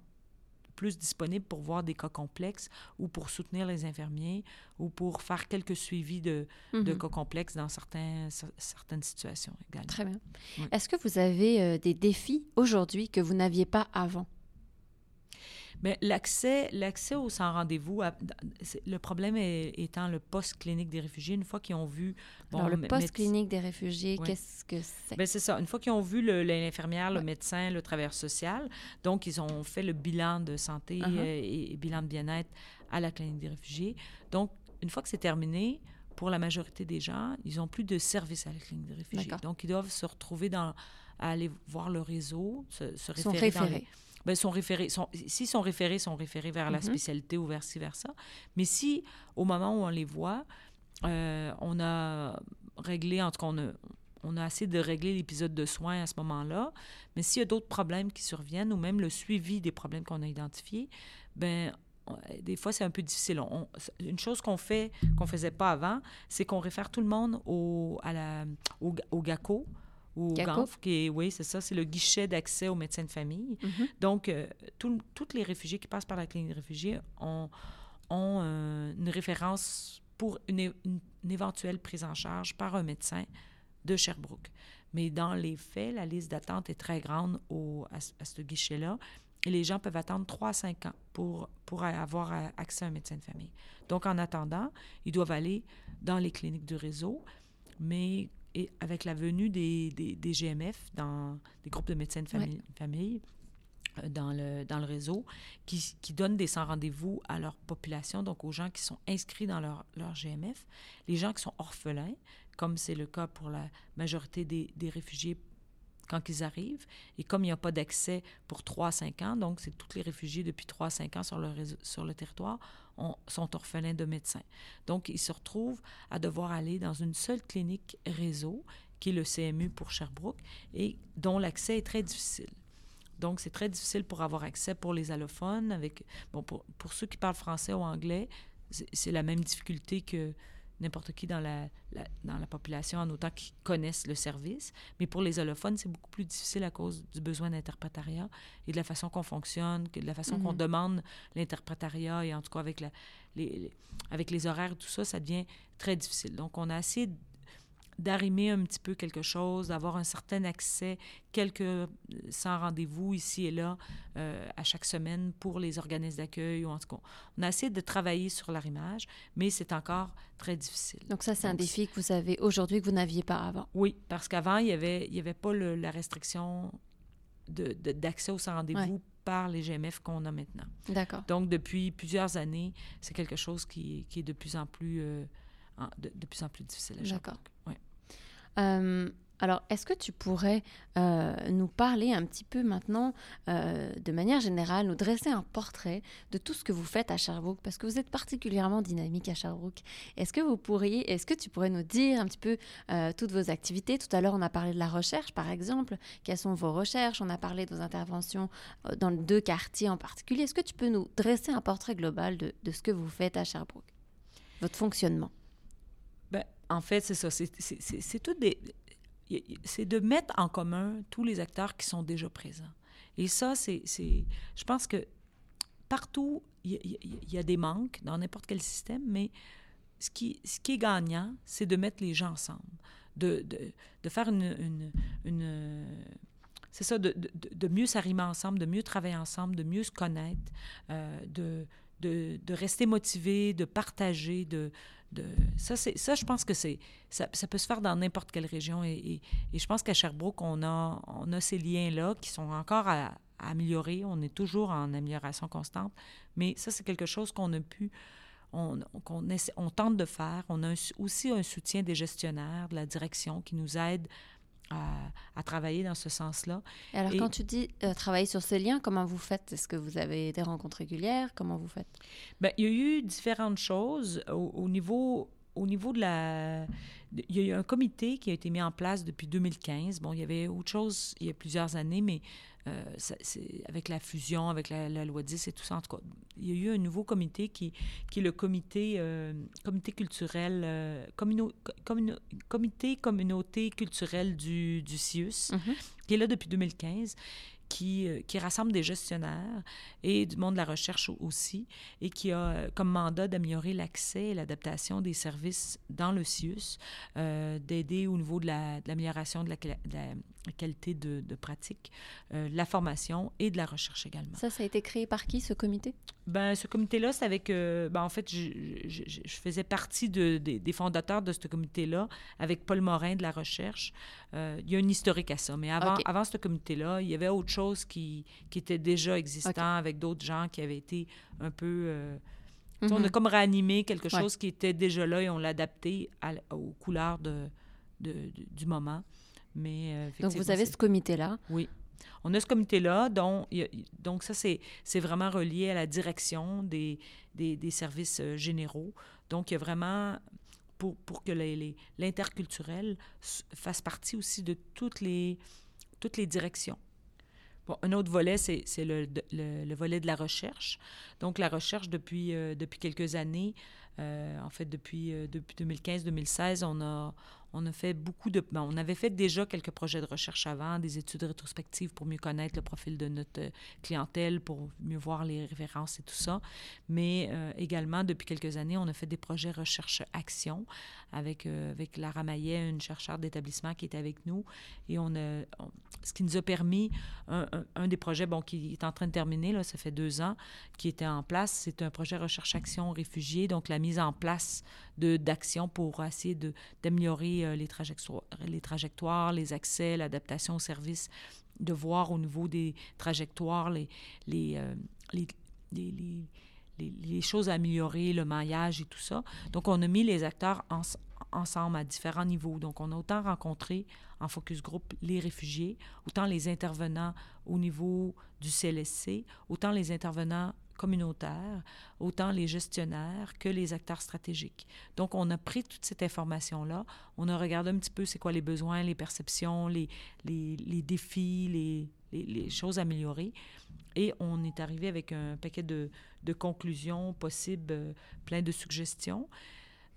plus disponible pour voir des cas complexes ou pour soutenir les infirmiers ou pour faire quelques suivis de, de mhm. cas complexes dans certains, certaines situations également.
Très bien. Est-ce que vous avez euh, des défis aujourd'hui que vous n'aviez pas avant?
Mais l'accès, l'accès au sans rendez-vous, le problème étant le poste clinique des réfugiés. Une fois qu'ils ont vu.
Bon, Alors, le poste clinique des réfugiés, qu'est-ce que c'est?
Bien, c'est ça. Une fois qu'ils ont vu l'infirmière, le, médecin, le travailleur social, donc ils ont fait le bilan de santé uh-huh. euh, et, bilan de bien-être à la clinique des réfugiés. Donc, une fois que c'est terminé, pour la majorité des gens, ils n'ont plus de service à la clinique des réfugiés. Donc, ils doivent se retrouver dans, à aller voir le réseau, se, se référer. Sont référés. Bien, sont référés, sont, si sont référés, sont référés vers la mhm. spécialité ou vice-versa. Mais si, au moment où on les voit, euh, on a réglé, en tout cas, on a, on a assez de régler l'épisode de soins à ce moment-là. Mais s'il y a d'autres problèmes qui surviennent ou même le suivi des problèmes qu'on a identifiés, ben des fois, c'est un peu difficile. une chose qu'on fait, qu'on faisait pas avant, c'est qu'on réfère tout le monde au, à la, au, au GACO, ou GANF, qui est, oui, c'est ça, c'est le guichet d'accès aux médecins de famille. Mm-hmm. Donc, euh, tous les réfugiés qui passent par la clinique de réfugiés ont, ont euh, une référence pour une, éventuelle prise en charge par un médecin de Sherbrooke. Mais dans les faits, la liste d'attente est très grande au, à, ce guichet-là. Et les gens peuvent attendre 3 à 5 ans pour, pour avoir accès à un médecin de famille. Donc, en attendant, ils doivent aller dans les cliniques du réseau, mais et avec la venue des, des, GMF, dans des groupes de médecins de famille, famille euh, dans, le, dans le réseau, qui, qui donnent des sans-rendez-vous à leur population, donc aux gens qui sont inscrits dans leur, leur GMF, les gens qui sont orphelins, comme c'est le cas pour la majorité des, des réfugiés quand ils arrivent. Et comme il n'y a pas d'accès pour 3 à 5 ans, donc c'est tous les réfugiés depuis 3 à 5 ans sur le, sur le territoire, sont orphelins de médecins. Donc, ils se retrouvent à devoir aller dans une seule clinique réseau, qui est le CMU pour Sherbrooke, et dont l'accès est très difficile. Donc, c'est très difficile pour avoir accès pour les allophones. Avec, bon, pour, pour ceux qui parlent français ou anglais, c'est la même difficulté que n'importe qui dans la, dans la population en autant qu'ils connaissent le service. Mais pour les allophones, c'est beaucoup plus difficile à cause du besoin d'interprétariat et de la façon qu'on fonctionne, de la façon qu'on mhm. demande l'interprétariat et en tout cas avec, la, les, avec les horaires tout ça, ça devient très difficile. Donc, on a assez d'arrimer un petit peu quelque chose, d'avoir un certain accès, quelques euh, sans rendez-vous ici et là euh, à chaque semaine pour les organismes d'accueil. Ou en tout cas, on a essayé de travailler sur l'arrimage, mais c'est encore très difficile.
Donc ça, c'est un défi que vous avez aujourd'hui que vous n'aviez pas avant.
Oui, parce qu'avant, il n'y avait, il y avait pas la restriction d'accès de, aux sans rendez-vous par les GMF qu'on a maintenant.
D'accord.
Donc, depuis plusieurs années, c'est quelque chose qui, qui, est de plus en plus, euh, de, de, plus en plus difficile à D'accord. Ouais.
Euh, alors, est-ce que tu pourrais euh, nous parler un petit peu maintenant, euh, de manière générale, nous dresser un portrait de tout ce que vous faites à Sherbrooke, parce que vous êtes particulièrement dynamique à Sherbrooke. Est-ce que vous pourriez, est-ce que tu pourrais nous dire un petit peu toutes vos activités? Tout à l'heure, on a parlé de la recherche, par exemple. Quelles sont vos recherches? On a parlé de vos interventions dans deux quartiers en particulier. Est-ce que tu peux nous dresser un portrait global de, de ce que vous faites à Sherbrooke, votre fonctionnement
ben, en fait, c'est ça. C'est tout des. C'est de mettre en commun tous les acteurs qui sont déjà présents. Et ça, c'est. Je pense que partout, il y, a des manques dans n'importe quel système, mais ce qui, ce qui est gagnant, c'est de mettre les gens ensemble, de, de, de faire une. une, c'est ça, de, de, mieux s'arrimer ensemble, de mieux travailler ensemble, de mieux se connaître, euh, de, de, rester motivé, de partager, de, ça, ça, je pense que c'est ça, peut se faire dans n'importe quelle région. Et, je pense qu'à Sherbrooke, on a, on a ces liens-là qui sont encore à, améliorer. On est toujours en amélioration constante. Mais ça, c'est quelque chose qu'on a pu... On, qu'on on tente de faire. On a aussi un soutien des gestionnaires, de la direction qui nous aident à, travailler dans ce sens-là.
alors, quand tu dis euh, travailler sur ces liens, comment vous faites? Est-ce que vous avez des rencontres régulières? Comment vous faites?
Bien, il y a eu différentes choses au, niveau au niveau de la... Il y a eu un comité qui a été mis en place depuis 2015. Bon, il y avait autre chose il y a plusieurs années, mais euh, avec la fusion, avec la, loi 10 et tout ça, en tout cas, il y a eu un nouveau comité qui, qui est le comité, euh, comité culturel, euh, comité communauté culturelle du, du CIUS, mm-hmm. qui est là depuis 2015 qui, euh, qui, rassemble des gestionnaires et du monde de la recherche aussi, et qui a euh, comme mandat d'améliorer l'accès et l'adaptation des services dans le CIUS, euh, d'aider au niveau de l'amélioration de, la, qualité de, pratique, la formation et de la recherche également.
Ça, ça a été créé par qui, ce comité?
Ben, ce comité-là, c'est avec... ben, en fait, je, je, je, faisais partie de, des fondateurs de ce comité-là avec Paul Morin de la recherche. il y a un historique à ça, mais avant, avant ce comité-là, il y avait autre chose qui, qui était déjà existant avec d'autres gens qui avaient été un peu... Euh, on a mhm. comme réanimé quelque chose qui était déjà là et on l'a adapté aux couleurs de, de, du moment. Mais,
euh, donc, vous avez ce comité-là.
Oui. On a ce comité-là, donc, donc ça, c'est vraiment relié à la direction des, des, des services euh, généraux. Donc, il y a vraiment, pour, pour que l'interculturel fasse partie aussi de toutes les, toutes les directions un autre volet, c'est le, le, volet de la recherche. Donc, la recherche, depuis, euh, depuis quelques années, euh, en fait, depuis, depuis 2015-2016, on a, on a fait beaucoup de... Ben, on avait fait déjà quelques projets de recherche avant, des études rétrospectives pour mieux connaître le profil de notre clientèle, pour mieux voir les références et tout ça. Mais également, depuis quelques années, on a fait des projets recherche-action avec, avec Lara Maillet, une chercheure d'établissement qui est avec nous. Et on a... ce qui nous a permis, un, un, des projets bon, qui est en train de terminer, là, ça fait deux ans, qui était en place, c'est un projet recherche-action réfugiés, donc la mise en place d'actions pour essayer d'améliorer euh, les, trajectoires, les trajectoires, les accès, l'adaptation aux services, de voir au niveau des trajectoires les, les, euh, les, les les, choses à améliorer, le maillage et tout ça. Donc, on a mis les acteurs ensemble à différents niveaux. Donc, on a autant rencontré en focus group les réfugiés, autant les intervenants au niveau du CLSC, autant les intervenants communautaires, autant les gestionnaires que les acteurs stratégiques. Donc, on a pris toute cette information-là, on a regardé un petit peu c'est quoi les besoins, les perceptions, les, les, défis, les, les, choses améliorées. Et on est arrivé avec un paquet de, de conclusions possibles, euh, plein de suggestions.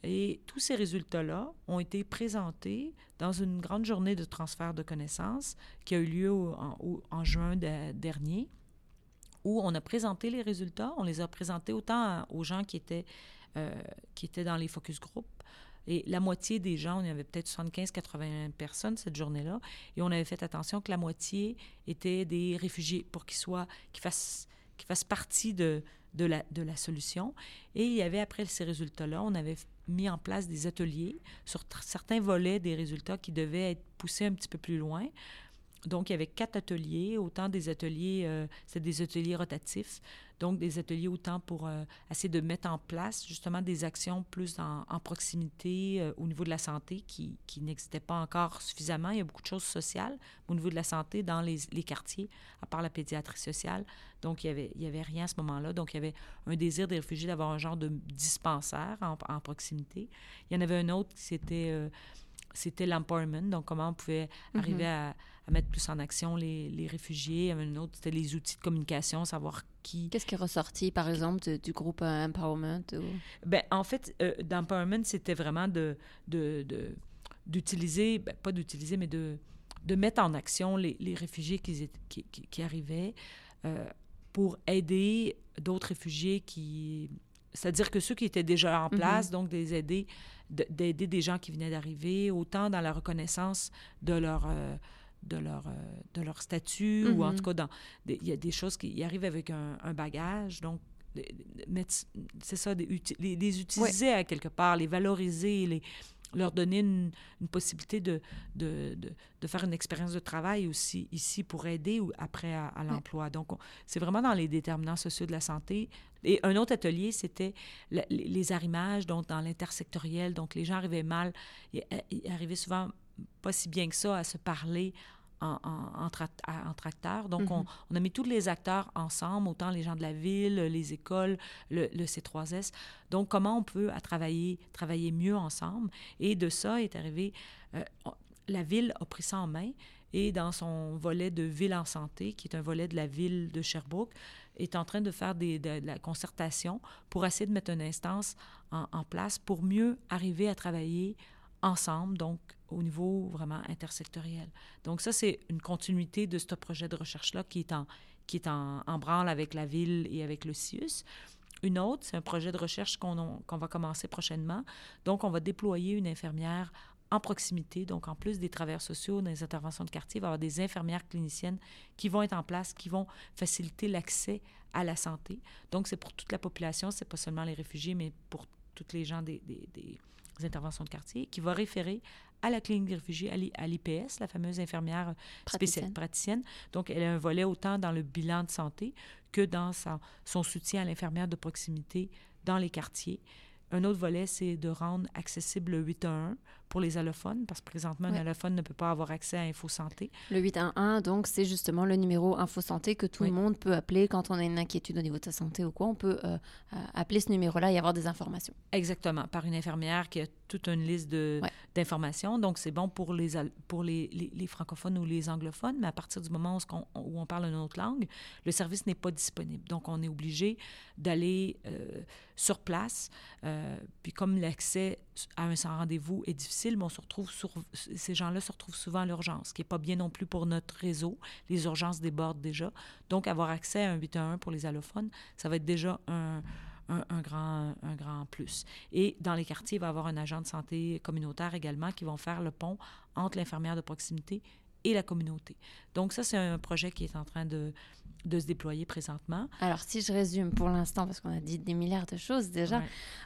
Et tous ces résultats-là ont été présentés dans une grande journée de transfert de connaissances qui a eu lieu en juin dernier où on a présenté les résultats. On les a présentés autant aux gens qui étaient, euh, qui étaient dans les focus group. Et la moitié des gens, on y avait peut-être 75-80 personnes cette journée-là, et on avait fait attention que la moitié étaient des réfugiés pour qu'ils soient, qu'ils fassent, qu'ils fassent partie de, de, la, de la solution. Et il y avait, après ces résultats-là, on avait mis en place des ateliers sur certains volets des résultats qui devaient être poussés un petit peu plus loin donc, il y avait quatre ateliers, autant des ateliers, euh, c'est des ateliers rotatifs, donc des ateliers autant pour euh, essayer de mettre en place justement des actions plus en, proximité euh, au niveau de la santé qui, qui n'existaient pas encore suffisamment. Il y a beaucoup de choses sociales au niveau de la santé dans les, les quartiers, à part la pédiatrie sociale. Donc, il n'y avait, il y avait rien à ce moment-là. Donc, il y avait un désir des réfugiés d'avoir un genre de dispensaire en, en, proximité. Il y en avait un autre qui c'était c'était l'empowerment, donc comment on pouvait arriver mm-hmm. À mettre plus en action les, les réfugiés. Un autre, c'était les outils de communication, savoir qui...
Qu'est-ce qui est ressorti, par exemple, du groupe euh, Empowerment? Ou...
Ben, en fait, euh, d'Empowerment, c'était vraiment de, de, d'utiliser, ben, pas d'utiliser, mais de, de mettre en action les, les réfugiés qui, qui, qui, arrivaient euh, pour aider d'autres réfugiés qui... C'est-à-dire que ceux qui étaient déjà en place, mm-hmm. donc des aider, d'aider des gens qui venaient d'arriver, autant dans la reconnaissance de leur de leur, euh, de leur statut, ou en mm-hmm. tout cas, dans il y a des choses qui arrivent avec un, bagage. Donc, c'est ça, les, les, utiliser à quelque part, les valoriser, les, leur donner une, une possibilité de, de, de, faire une expérience de travail aussi ici pour aider ou après à, l'emploi. Donc, c'est vraiment dans les déterminants sociaux de la santé. Et un autre atelier, c'était les arrimages, donc dans l'intersectoriel. Donc, les gens arrivaient mal, ils arrivaient souvent pas si bien que ça à se parler en, en, tracteur. Donc, on, mm-hmm. on, a mis tous les acteurs ensemble, autant les gens de la ville, les écoles, le, C3S. Donc, comment on peut à travailler, travailler mieux ensemble. Et de ça est arrivé, euh, la ville a pris ça en main et dans son volet de ville en santé, qui est un volet de la ville de Sherbrooke, est en train de faire des, de, la concertation pour essayer de mettre une instance en, en place pour mieux arriver à travailler ensemble, donc au niveau vraiment intersectoriel. Donc ça, c'est une continuité de ce projet de recherche-là qui est, en, qui est en, branle avec la ville et avec le CIUS. Une autre, c'est un projet de recherche qu'on qu'on va commencer prochainement. Donc, on va déployer une infirmière en proximité, donc en plus des travailleurs sociaux dans les interventions de quartier, il va y avoir des infirmières cliniciennes qui vont être en place, qui vont faciliter l'accès à la santé. Donc, c'est pour toute la population, c'est pas seulement les réfugiés, mais pour toutes les gens des, des, des interventions de quartier, qui va référer à la clinique des réfugiés, à l'IPS, la fameuse infirmière spéciale praticienne. Donc, elle a un volet autant dans le bilan de santé que dans son soutien à l'infirmière de proximité dans les quartiers. Un autre volet, c'est de rendre accessible le 811 pour les allophones, parce que présentement, un allophone ne peut pas avoir accès à InfoSanté.
Le 811, donc, c'est justement le numéro InfoSanté que tout le monde peut appeler quand on a une inquiétude au niveau de sa santé ou quoi. On peut euh, euh, appeler ce numéro-là et avoir des informations.
Exactement, par une infirmière qui a toute une liste d'informations. Donc, c'est bon pour, les, pour les, les, francophones ou les anglophones, mais à partir du moment où on, où on parle une autre langue, le service n'est pas disponible. Donc, on est obligé d'aller euh, sur place. puis, comme l'accès à un sans rendez-vous est difficile, mais on se retrouve ces gens-là se retrouvent souvent à l'urgence, ce qui n'est pas bien non plus pour notre réseau. Les urgences débordent déjà. Donc, avoir accès à un 811 pour les allophones, ça va être déjà un, un, grand, un grand plus. Et dans les quartiers, il va y avoir un agent de santé communautaire également qui vont faire le pont entre l'infirmière de proximité et la communauté. Donc ça, c'est un projet qui est en train de, de se déployer présentement.
Alors, si je résume pour l'instant, parce qu'on a dit des milliards de choses déjà,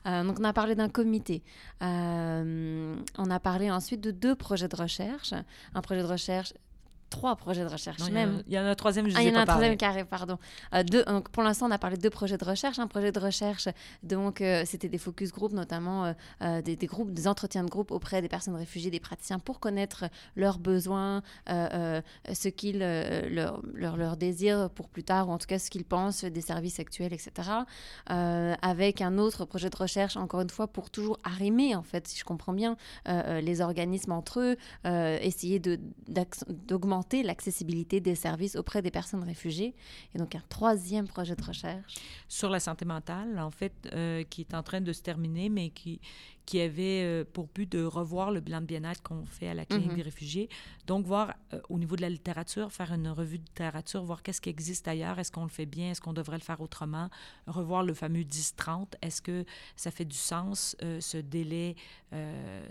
euh, donc on a parlé d'un comité, euh, on a parlé ensuite de deux projets de recherche, un projet de recherche trois projets de recherche même.
Il y, en a un troisième, je
ah,
Il y en a un
troisième carré, pardon. Euh, deux, donc pour l'instant, on a parlé de deux projets de recherche. Un projet de recherche, donc euh, c'était des focus groups, notamment euh, des, des, groupes, des entretiens de groupe auprès des personnes réfugiées, des praticiens, pour connaître leurs besoins, ce qu'ils leur, leur, leur, désirent pour plus tard, ou en tout cas ce qu'ils pensent des services sexuels, etc. avec un autre projet de recherche, encore une fois, pour toujours arrimer, en fait, si je comprends bien, les organismes entre eux, essayer d'augmenter l'accessibilité des services auprès des personnes réfugiées. Et donc, un troisième projet de recherche.
Sur la santé mentale, en fait, euh, qui est en train de se terminer, mais qui, qui avait euh, pour but de revoir le bilan de bien-être qu'on fait à la clinique mhm. des réfugiés. Donc, voir euh, au niveau de la littérature, faire une revue de littérature, voir qu'est-ce qui existe ailleurs, est-ce qu'on le fait bien, est-ce qu'on devrait le faire autrement, revoir le fameux 10-30, est-ce que ça fait du sens, euh, ce délai,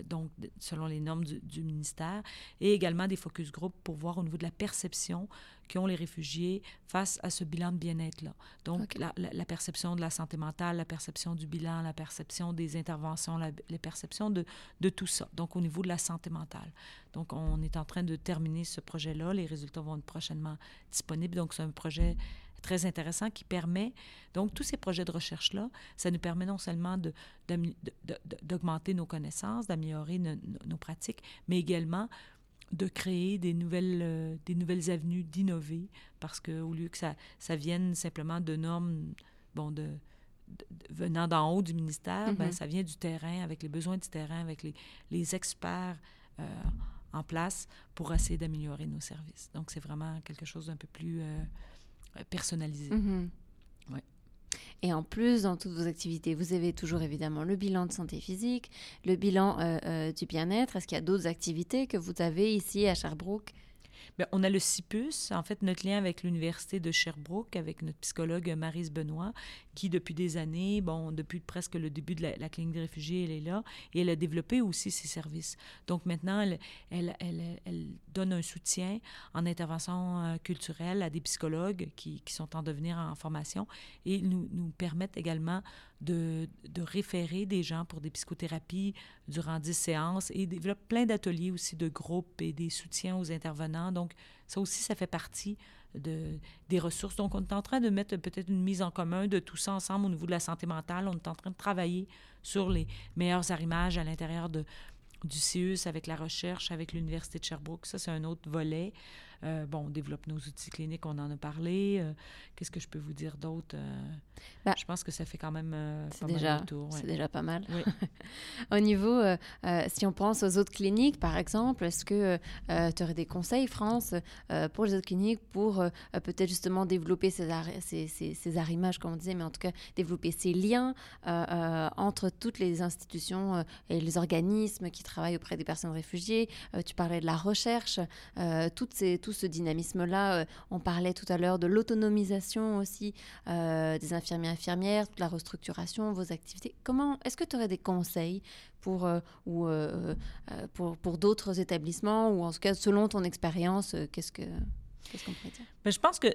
donc selon les normes du, du, ministère, et également des focus group pour voir au niveau de la perception qu'ont les réfugiés face à ce bilan de bien-être-là. Donc, la, la, perception de la santé mentale, la perception du bilan, la perception des interventions, la, les perceptions de, de, tout ça. Donc, au niveau de la santé mentale. Donc, on est en train de terminer ce projet-là. Les résultats vont être prochainement disponibles. Donc, c'est un projet très intéressant qui permet, donc tous ces projets de recherche-là, ça nous permet non seulement d'augmenter nos connaissances, d'améliorer nos pratiques, mais également de créer des nouvelles, euh, des nouvelles avenues d'innover, parce qu'au lieu que ça, ça vienne simplement de normes, bon, de, venant d'en haut du ministère, ben, mm-hmm. ça vient du terrain, avec les besoins du terrain, avec les, les experts euh, en place pour essayer d'améliorer nos services. Donc, c'est vraiment quelque chose d'un peu plus euh, personnalisé.
Mm-hmm. Et en plus, dans toutes vos activités, vous avez toujours évidemment le bilan de santé physique, le bilan euh, euh, du bien-être. Est-ce qu'il y a d'autres activités que vous avez ici à Sherbrooke?
Bien, on a le CIPUS, en fait, notre lien avec l'Université de Sherbrooke, avec notre psychologue Marise Benoît, qui, depuis des années, bon, depuis presque le début de la, clinique des réfugiés, elle est là, et elle a développé aussi ses services. Donc maintenant, elle, donne un soutien en intervention euh, culturelle à des psychologues qui, sont en devenir en formation et nous permettent également de, de, référer des gens pour des psychothérapies durant 10 séances et développe plein d'ateliers aussi de groupes et des soutiens aux intervenants. Donc, ça aussi, ça fait partie de, des ressources. Donc, on est en train de mettre peut-être une mise en commun de tout ça ensemble au niveau de la santé mentale. On est en train de travailler sur les meilleurs arrimages à l'intérieur de, du CIUS avec la recherche, avec l'Université de Sherbrooke. Ça, c'est un autre volet. Euh, bon, on développe nos outils cliniques, on en a parlé. Euh, qu'est-ce que je peux vous dire d'autre?
Bah,
je pense que ça fait quand même
c'est déjà, C'est déjà pas mal.
Oui.
Au niveau, si on pense aux autres cliniques, par exemple, est-ce que tu aurais des conseils, France, pour les autres cliniques, pour peut-être justement développer ces, ces, ces, ces arrimages, comme on disait, mais en tout cas développer ces liens entre toutes les institutions et les organismes qui travaillent auprès des personnes réfugiées? tu parlais de la recherche. Euh, ces, ce dynamisme-là, euh, on parlait tout à l'heure de l'autonomisation aussi euh, des infirmiers infirmières, toute la restructuration, vos activités. Comment est-ce que tu aurais des conseils pour, ou, pour, pour d'autres établissements ou en tout cas selon ton expérience, qu'est-ce que Qu'est-ce qu'on pourrait dire?
Ben, je pense que,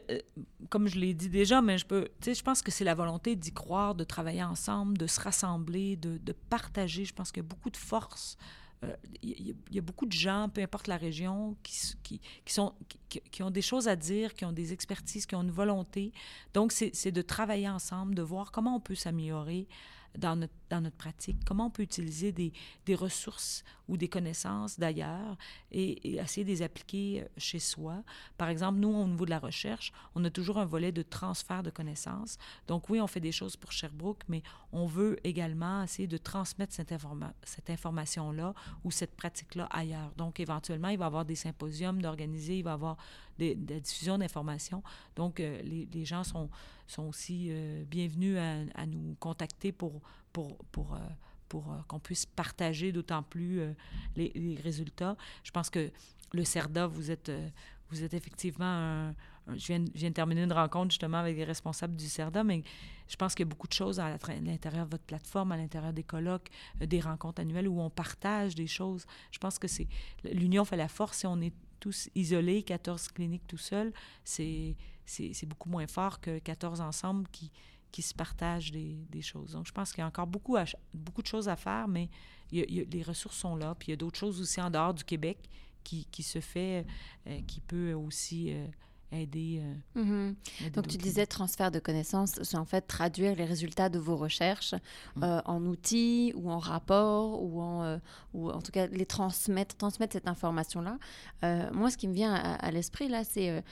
comme je l'ai dit déjà, mais je peux, je pense que c'est la volonté d'y croire, de travailler ensemble, de se rassembler, de, de partager. Je pense qu'il y a beaucoup de force il euh, y, a beaucoup de gens, peu importe la région, qui, qui, qui sont, qui, qui, ont des choses à dire, qui ont des expertises, qui ont une volonté. Donc, c'est de travailler ensemble, de voir comment on peut s'améliorer dans notre, dans notre pratique, comment on peut utiliser des, des ressources ou des connaissances d'ailleurs et, essayer de les appliquer euh, chez soi? Par exemple, nous, au niveau de la recherche, on a toujours un volet de transfert de connaissances. Donc oui, on fait des choses pour Sherbrooke, mais on veut également essayer de transmettre cette, informa cette information-là ou cette pratique-là ailleurs. Donc éventuellement, il va y avoir des symposiums d'organiser, il va y avoir des, de la diffusion d'informations. Donc euh, les, gens sont, sont aussi euh, bienvenus à, nous contacter pour, pour, pour pour euh, qu'on puisse partager d'autant plus les, résultats. Je pense que le CERDA, vous êtes, vous êtes effectivement un, je, viens, je, viens, de terminer une rencontre justement avec les responsables du CERDA, mais je pense qu'il y a beaucoup de choses à l'intérieur de votre plateforme, à l'intérieur des colloques, des rencontres annuelles où on partage des choses. Je pense que c'est l'union fait la force. Si on est tous isolés, 14 cliniques tout seuls, c'est beaucoup moins fort que 14 ensemble qui, qui se partagent des, des, choses. Donc, je pense qu'il y a encore beaucoup, beaucoup de choses à faire, mais les ressources sont là. Puis il y a d'autres choses aussi en dehors du Québec qui, qui se fait, euh, qui peut aussi euh, aider.
Euh, mm-hmm. Donc, tu disais transfert de connaissances, c'est en fait traduire les résultats de vos recherches mm. euh, en outils ou en rapports ou en, euh, ou en tout cas les transmettre, transmettre cette information-là. moi, ce qui me vient à, l'esprit là, c'est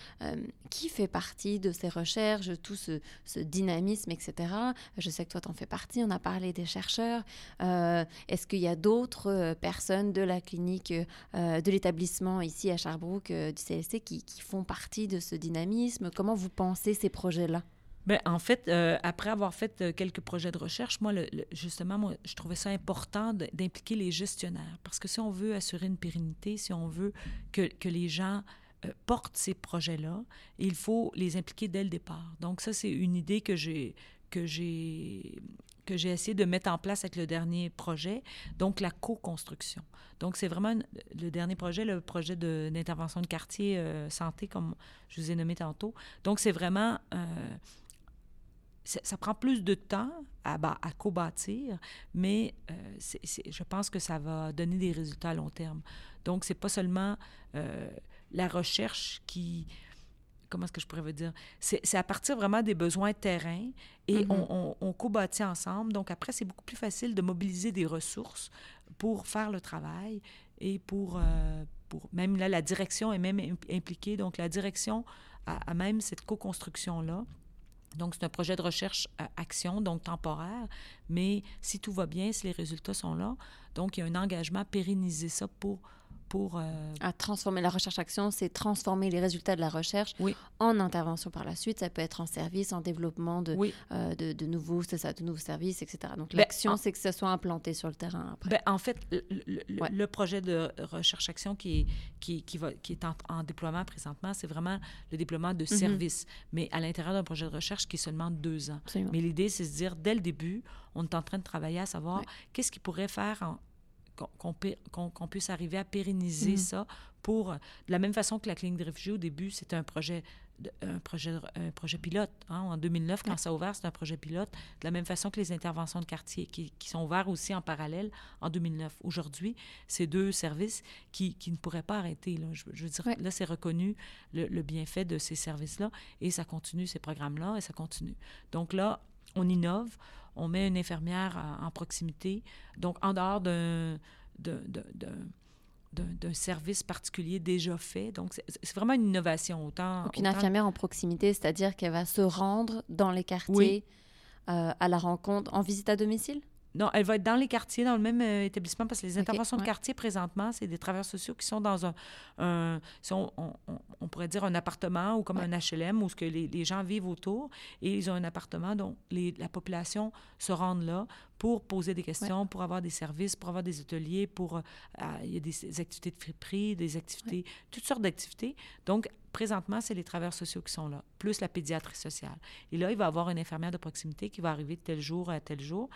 qui fait partie de ces recherches, tout ce, ce dynamisme, etc. Je sais que toi, tu en fais partie, on a parlé des chercheurs. Est-ce qu'il y a d'autres personnes de la clinique, de l'établissement ici à Sherbrooke, du CLC, qui, qui font partie de ce dynamisme? Comment vous pensez ces projets-là?
Bien, en fait, euh, après avoir fait euh, quelques projets de recherche, moi, justement, moi, je trouvais ça important d'impliquer les gestionnaires. Parce que si on veut assurer une pérennité, si on veut que, que les gens euh, portent ces projets-là, il faut les impliquer dès le départ. Donc, ça, c'est une idée que j'ai que j'ai essayé de mettre en place avec le dernier projet, donc la co-construction. Donc, c'est vraiment le dernier projet, le projet d'intervention de, quartier euh, santé, comme je vous ai nommé tantôt. Donc, c'est vraiment... Euh, ça prend plus de temps à, à co-bâtir, mais euh, je pense que ça va donner des résultats à long terme. Donc, c'est pas seulement la recherche qui comment est-ce que je pourrais vous dire? C'est à partir vraiment des besoins terrain et mm-hmm. on, on, co-bâtit ensemble. Donc après, c'est beaucoup plus facile de mobiliser des ressources pour faire le travail et pour, euh, pour même là, la direction est même impliquée. Donc la direction a, même cette co-construction-là. Donc, c'est un projet de recherche-action, donc temporaire, mais si tout va bien, si les résultats sont là, donc il y a un engagement à pérenniser ça pour pour... Euh,
à transformer la recherche-action, c'est transformer les résultats de la recherche en intervention par la suite. Ça peut être en service, en développement de, euh, de, de, nouveaux, ça, de nouveaux services, etc. Donc ben, l'action, c'est que ça soit implanté sur le terrain après.
Ben, en fait, le, projet de recherche-action qui est, qui, qui, va, qui est en, déploiement présentement, c'est vraiment le déploiement de mhm. services, mais à l'intérieur d'un projet de recherche qui est seulement deux ans. Mais l'idée, c'est de se dire, dès le début, on est en train de travailler à savoir qu'est-ce qui pourrait faire en, qu'on puisse arriver à pérenniser mm. ça pour, de la même façon que la clinique de réfugiés, au début, c'était un projet, un projet, un projet pilote. Hein. En 2009, quand ça a ouvert, c'était un projet pilote. De la même façon que les interventions de quartier, qui, qui sont ouvertes aussi en parallèle en 2009. Aujourd'hui, c'est deux services qui, qui, ne pourraient pas arrêter. Là. Je, veux dire, là, c'est reconnu le, le, bienfait de ces services-là et ça continue, ces programmes-là, et ça continue. Donc là, on innove, on met une infirmière en proximité. Donc, en dehors d'un d'un service particulier déjà fait. Donc, c'est vraiment une innovation. Autant,
Donc, une infirmière en proximité, c'est-à-dire qu'elle va se rendre dans les quartiers euh, à la rencontre en visite à domicile?
Non, elle va être dans les quartiers, dans le même euh, établissement, parce que les interventions de quartier, présentement, c'est des travailleurs sociaux qui sont dans un, on, pourrait dire un appartement ou comme un HLM où ce que les, gens vivent autour et ils ont un appartement dont les, la population se rend là pour poser des questions, pour avoir des services, pour avoir des ateliers, pour... Euh, il y a des, activités de friperie, des activités, toutes sortes d'activités. Donc, présentement, c'est les travailleurs sociaux qui sont là, plus la pédiatrie sociale. Et là, il va y avoir une infirmière de proximité qui va arriver de tel jour à tel jour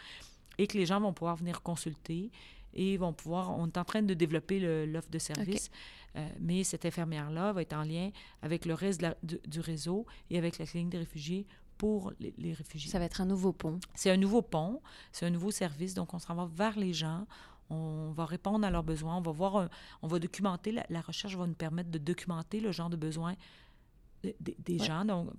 et que les gens vont pouvoir venir consulter et vont pouvoir. On est en train de développer l'offre de service, euh, mais cette infirmière-là va être en lien avec le reste du, réseau et avec la clinique des réfugiés pour les, réfugiés.
Ça va être un nouveau pont.
C'est un nouveau pont, c'est un nouveau service, donc on s'en va vers les gens. On va répondre à leurs besoins. On va voir, on va documenter. La, la, recherche va nous permettre de documenter le genre de besoins des gens. Donc,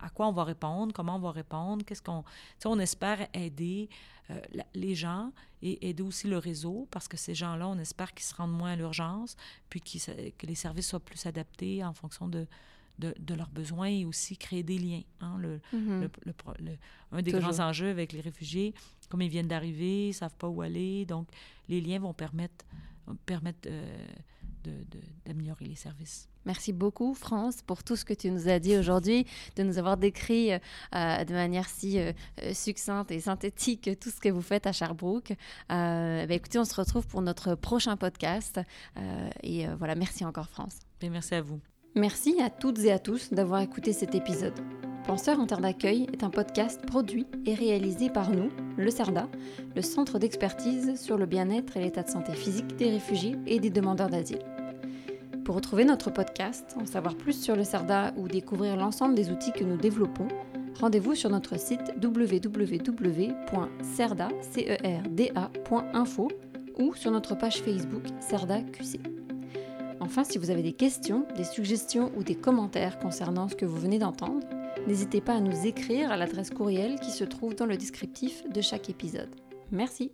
à quoi on va répondre, comment on va répondre, qu'est-ce qu'on... on espère aider euh, les gens et aider aussi le réseau parce que ces gens-là, on espère qu'ils se rendent moins à l'urgence, puis que les services soient plus adaptés en fonction de, de, leurs besoins et aussi créer des liens. Hein. Le, mm-hmm. le, un des grands enjeux avec les réfugiés, comme ils viennent d'arriver, ils ne savent pas où aller, donc les liens vont permettre, permettre euh, d'améliorer les services.
Merci beaucoup, France, pour tout ce que tu nous as dit aujourd'hui, de nous avoir décrit euh, de manière si euh, succincte et synthétique tout ce que vous faites à Sherbrooke. Euh, ben, écoutez, on se retrouve pour notre prochain podcast. et voilà, merci encore, France.
Et merci à vous.
Merci à toutes et à tous d'avoir écouté cet épisode. Penseur en terre d'accueil est un podcast produit et réalisé par nous, le CERDA, le Centre d'expertise sur le bien-être et l'état de santé physique des réfugiés et des demandeurs d'asile. Pour retrouver notre podcast, en savoir plus sur le CERDA ou découvrir l'ensemble des outils que nous développons, rendez-vous sur notre site www.cerda.info ou sur notre page Facebook CERDA QC. Enfin, si vous avez des questions, des suggestions ou des commentaires concernant ce que vous venez d'entendre, n'hésitez pas à nous écrire à l'adresse courriel qui se trouve dans le descriptif de chaque épisode. Merci.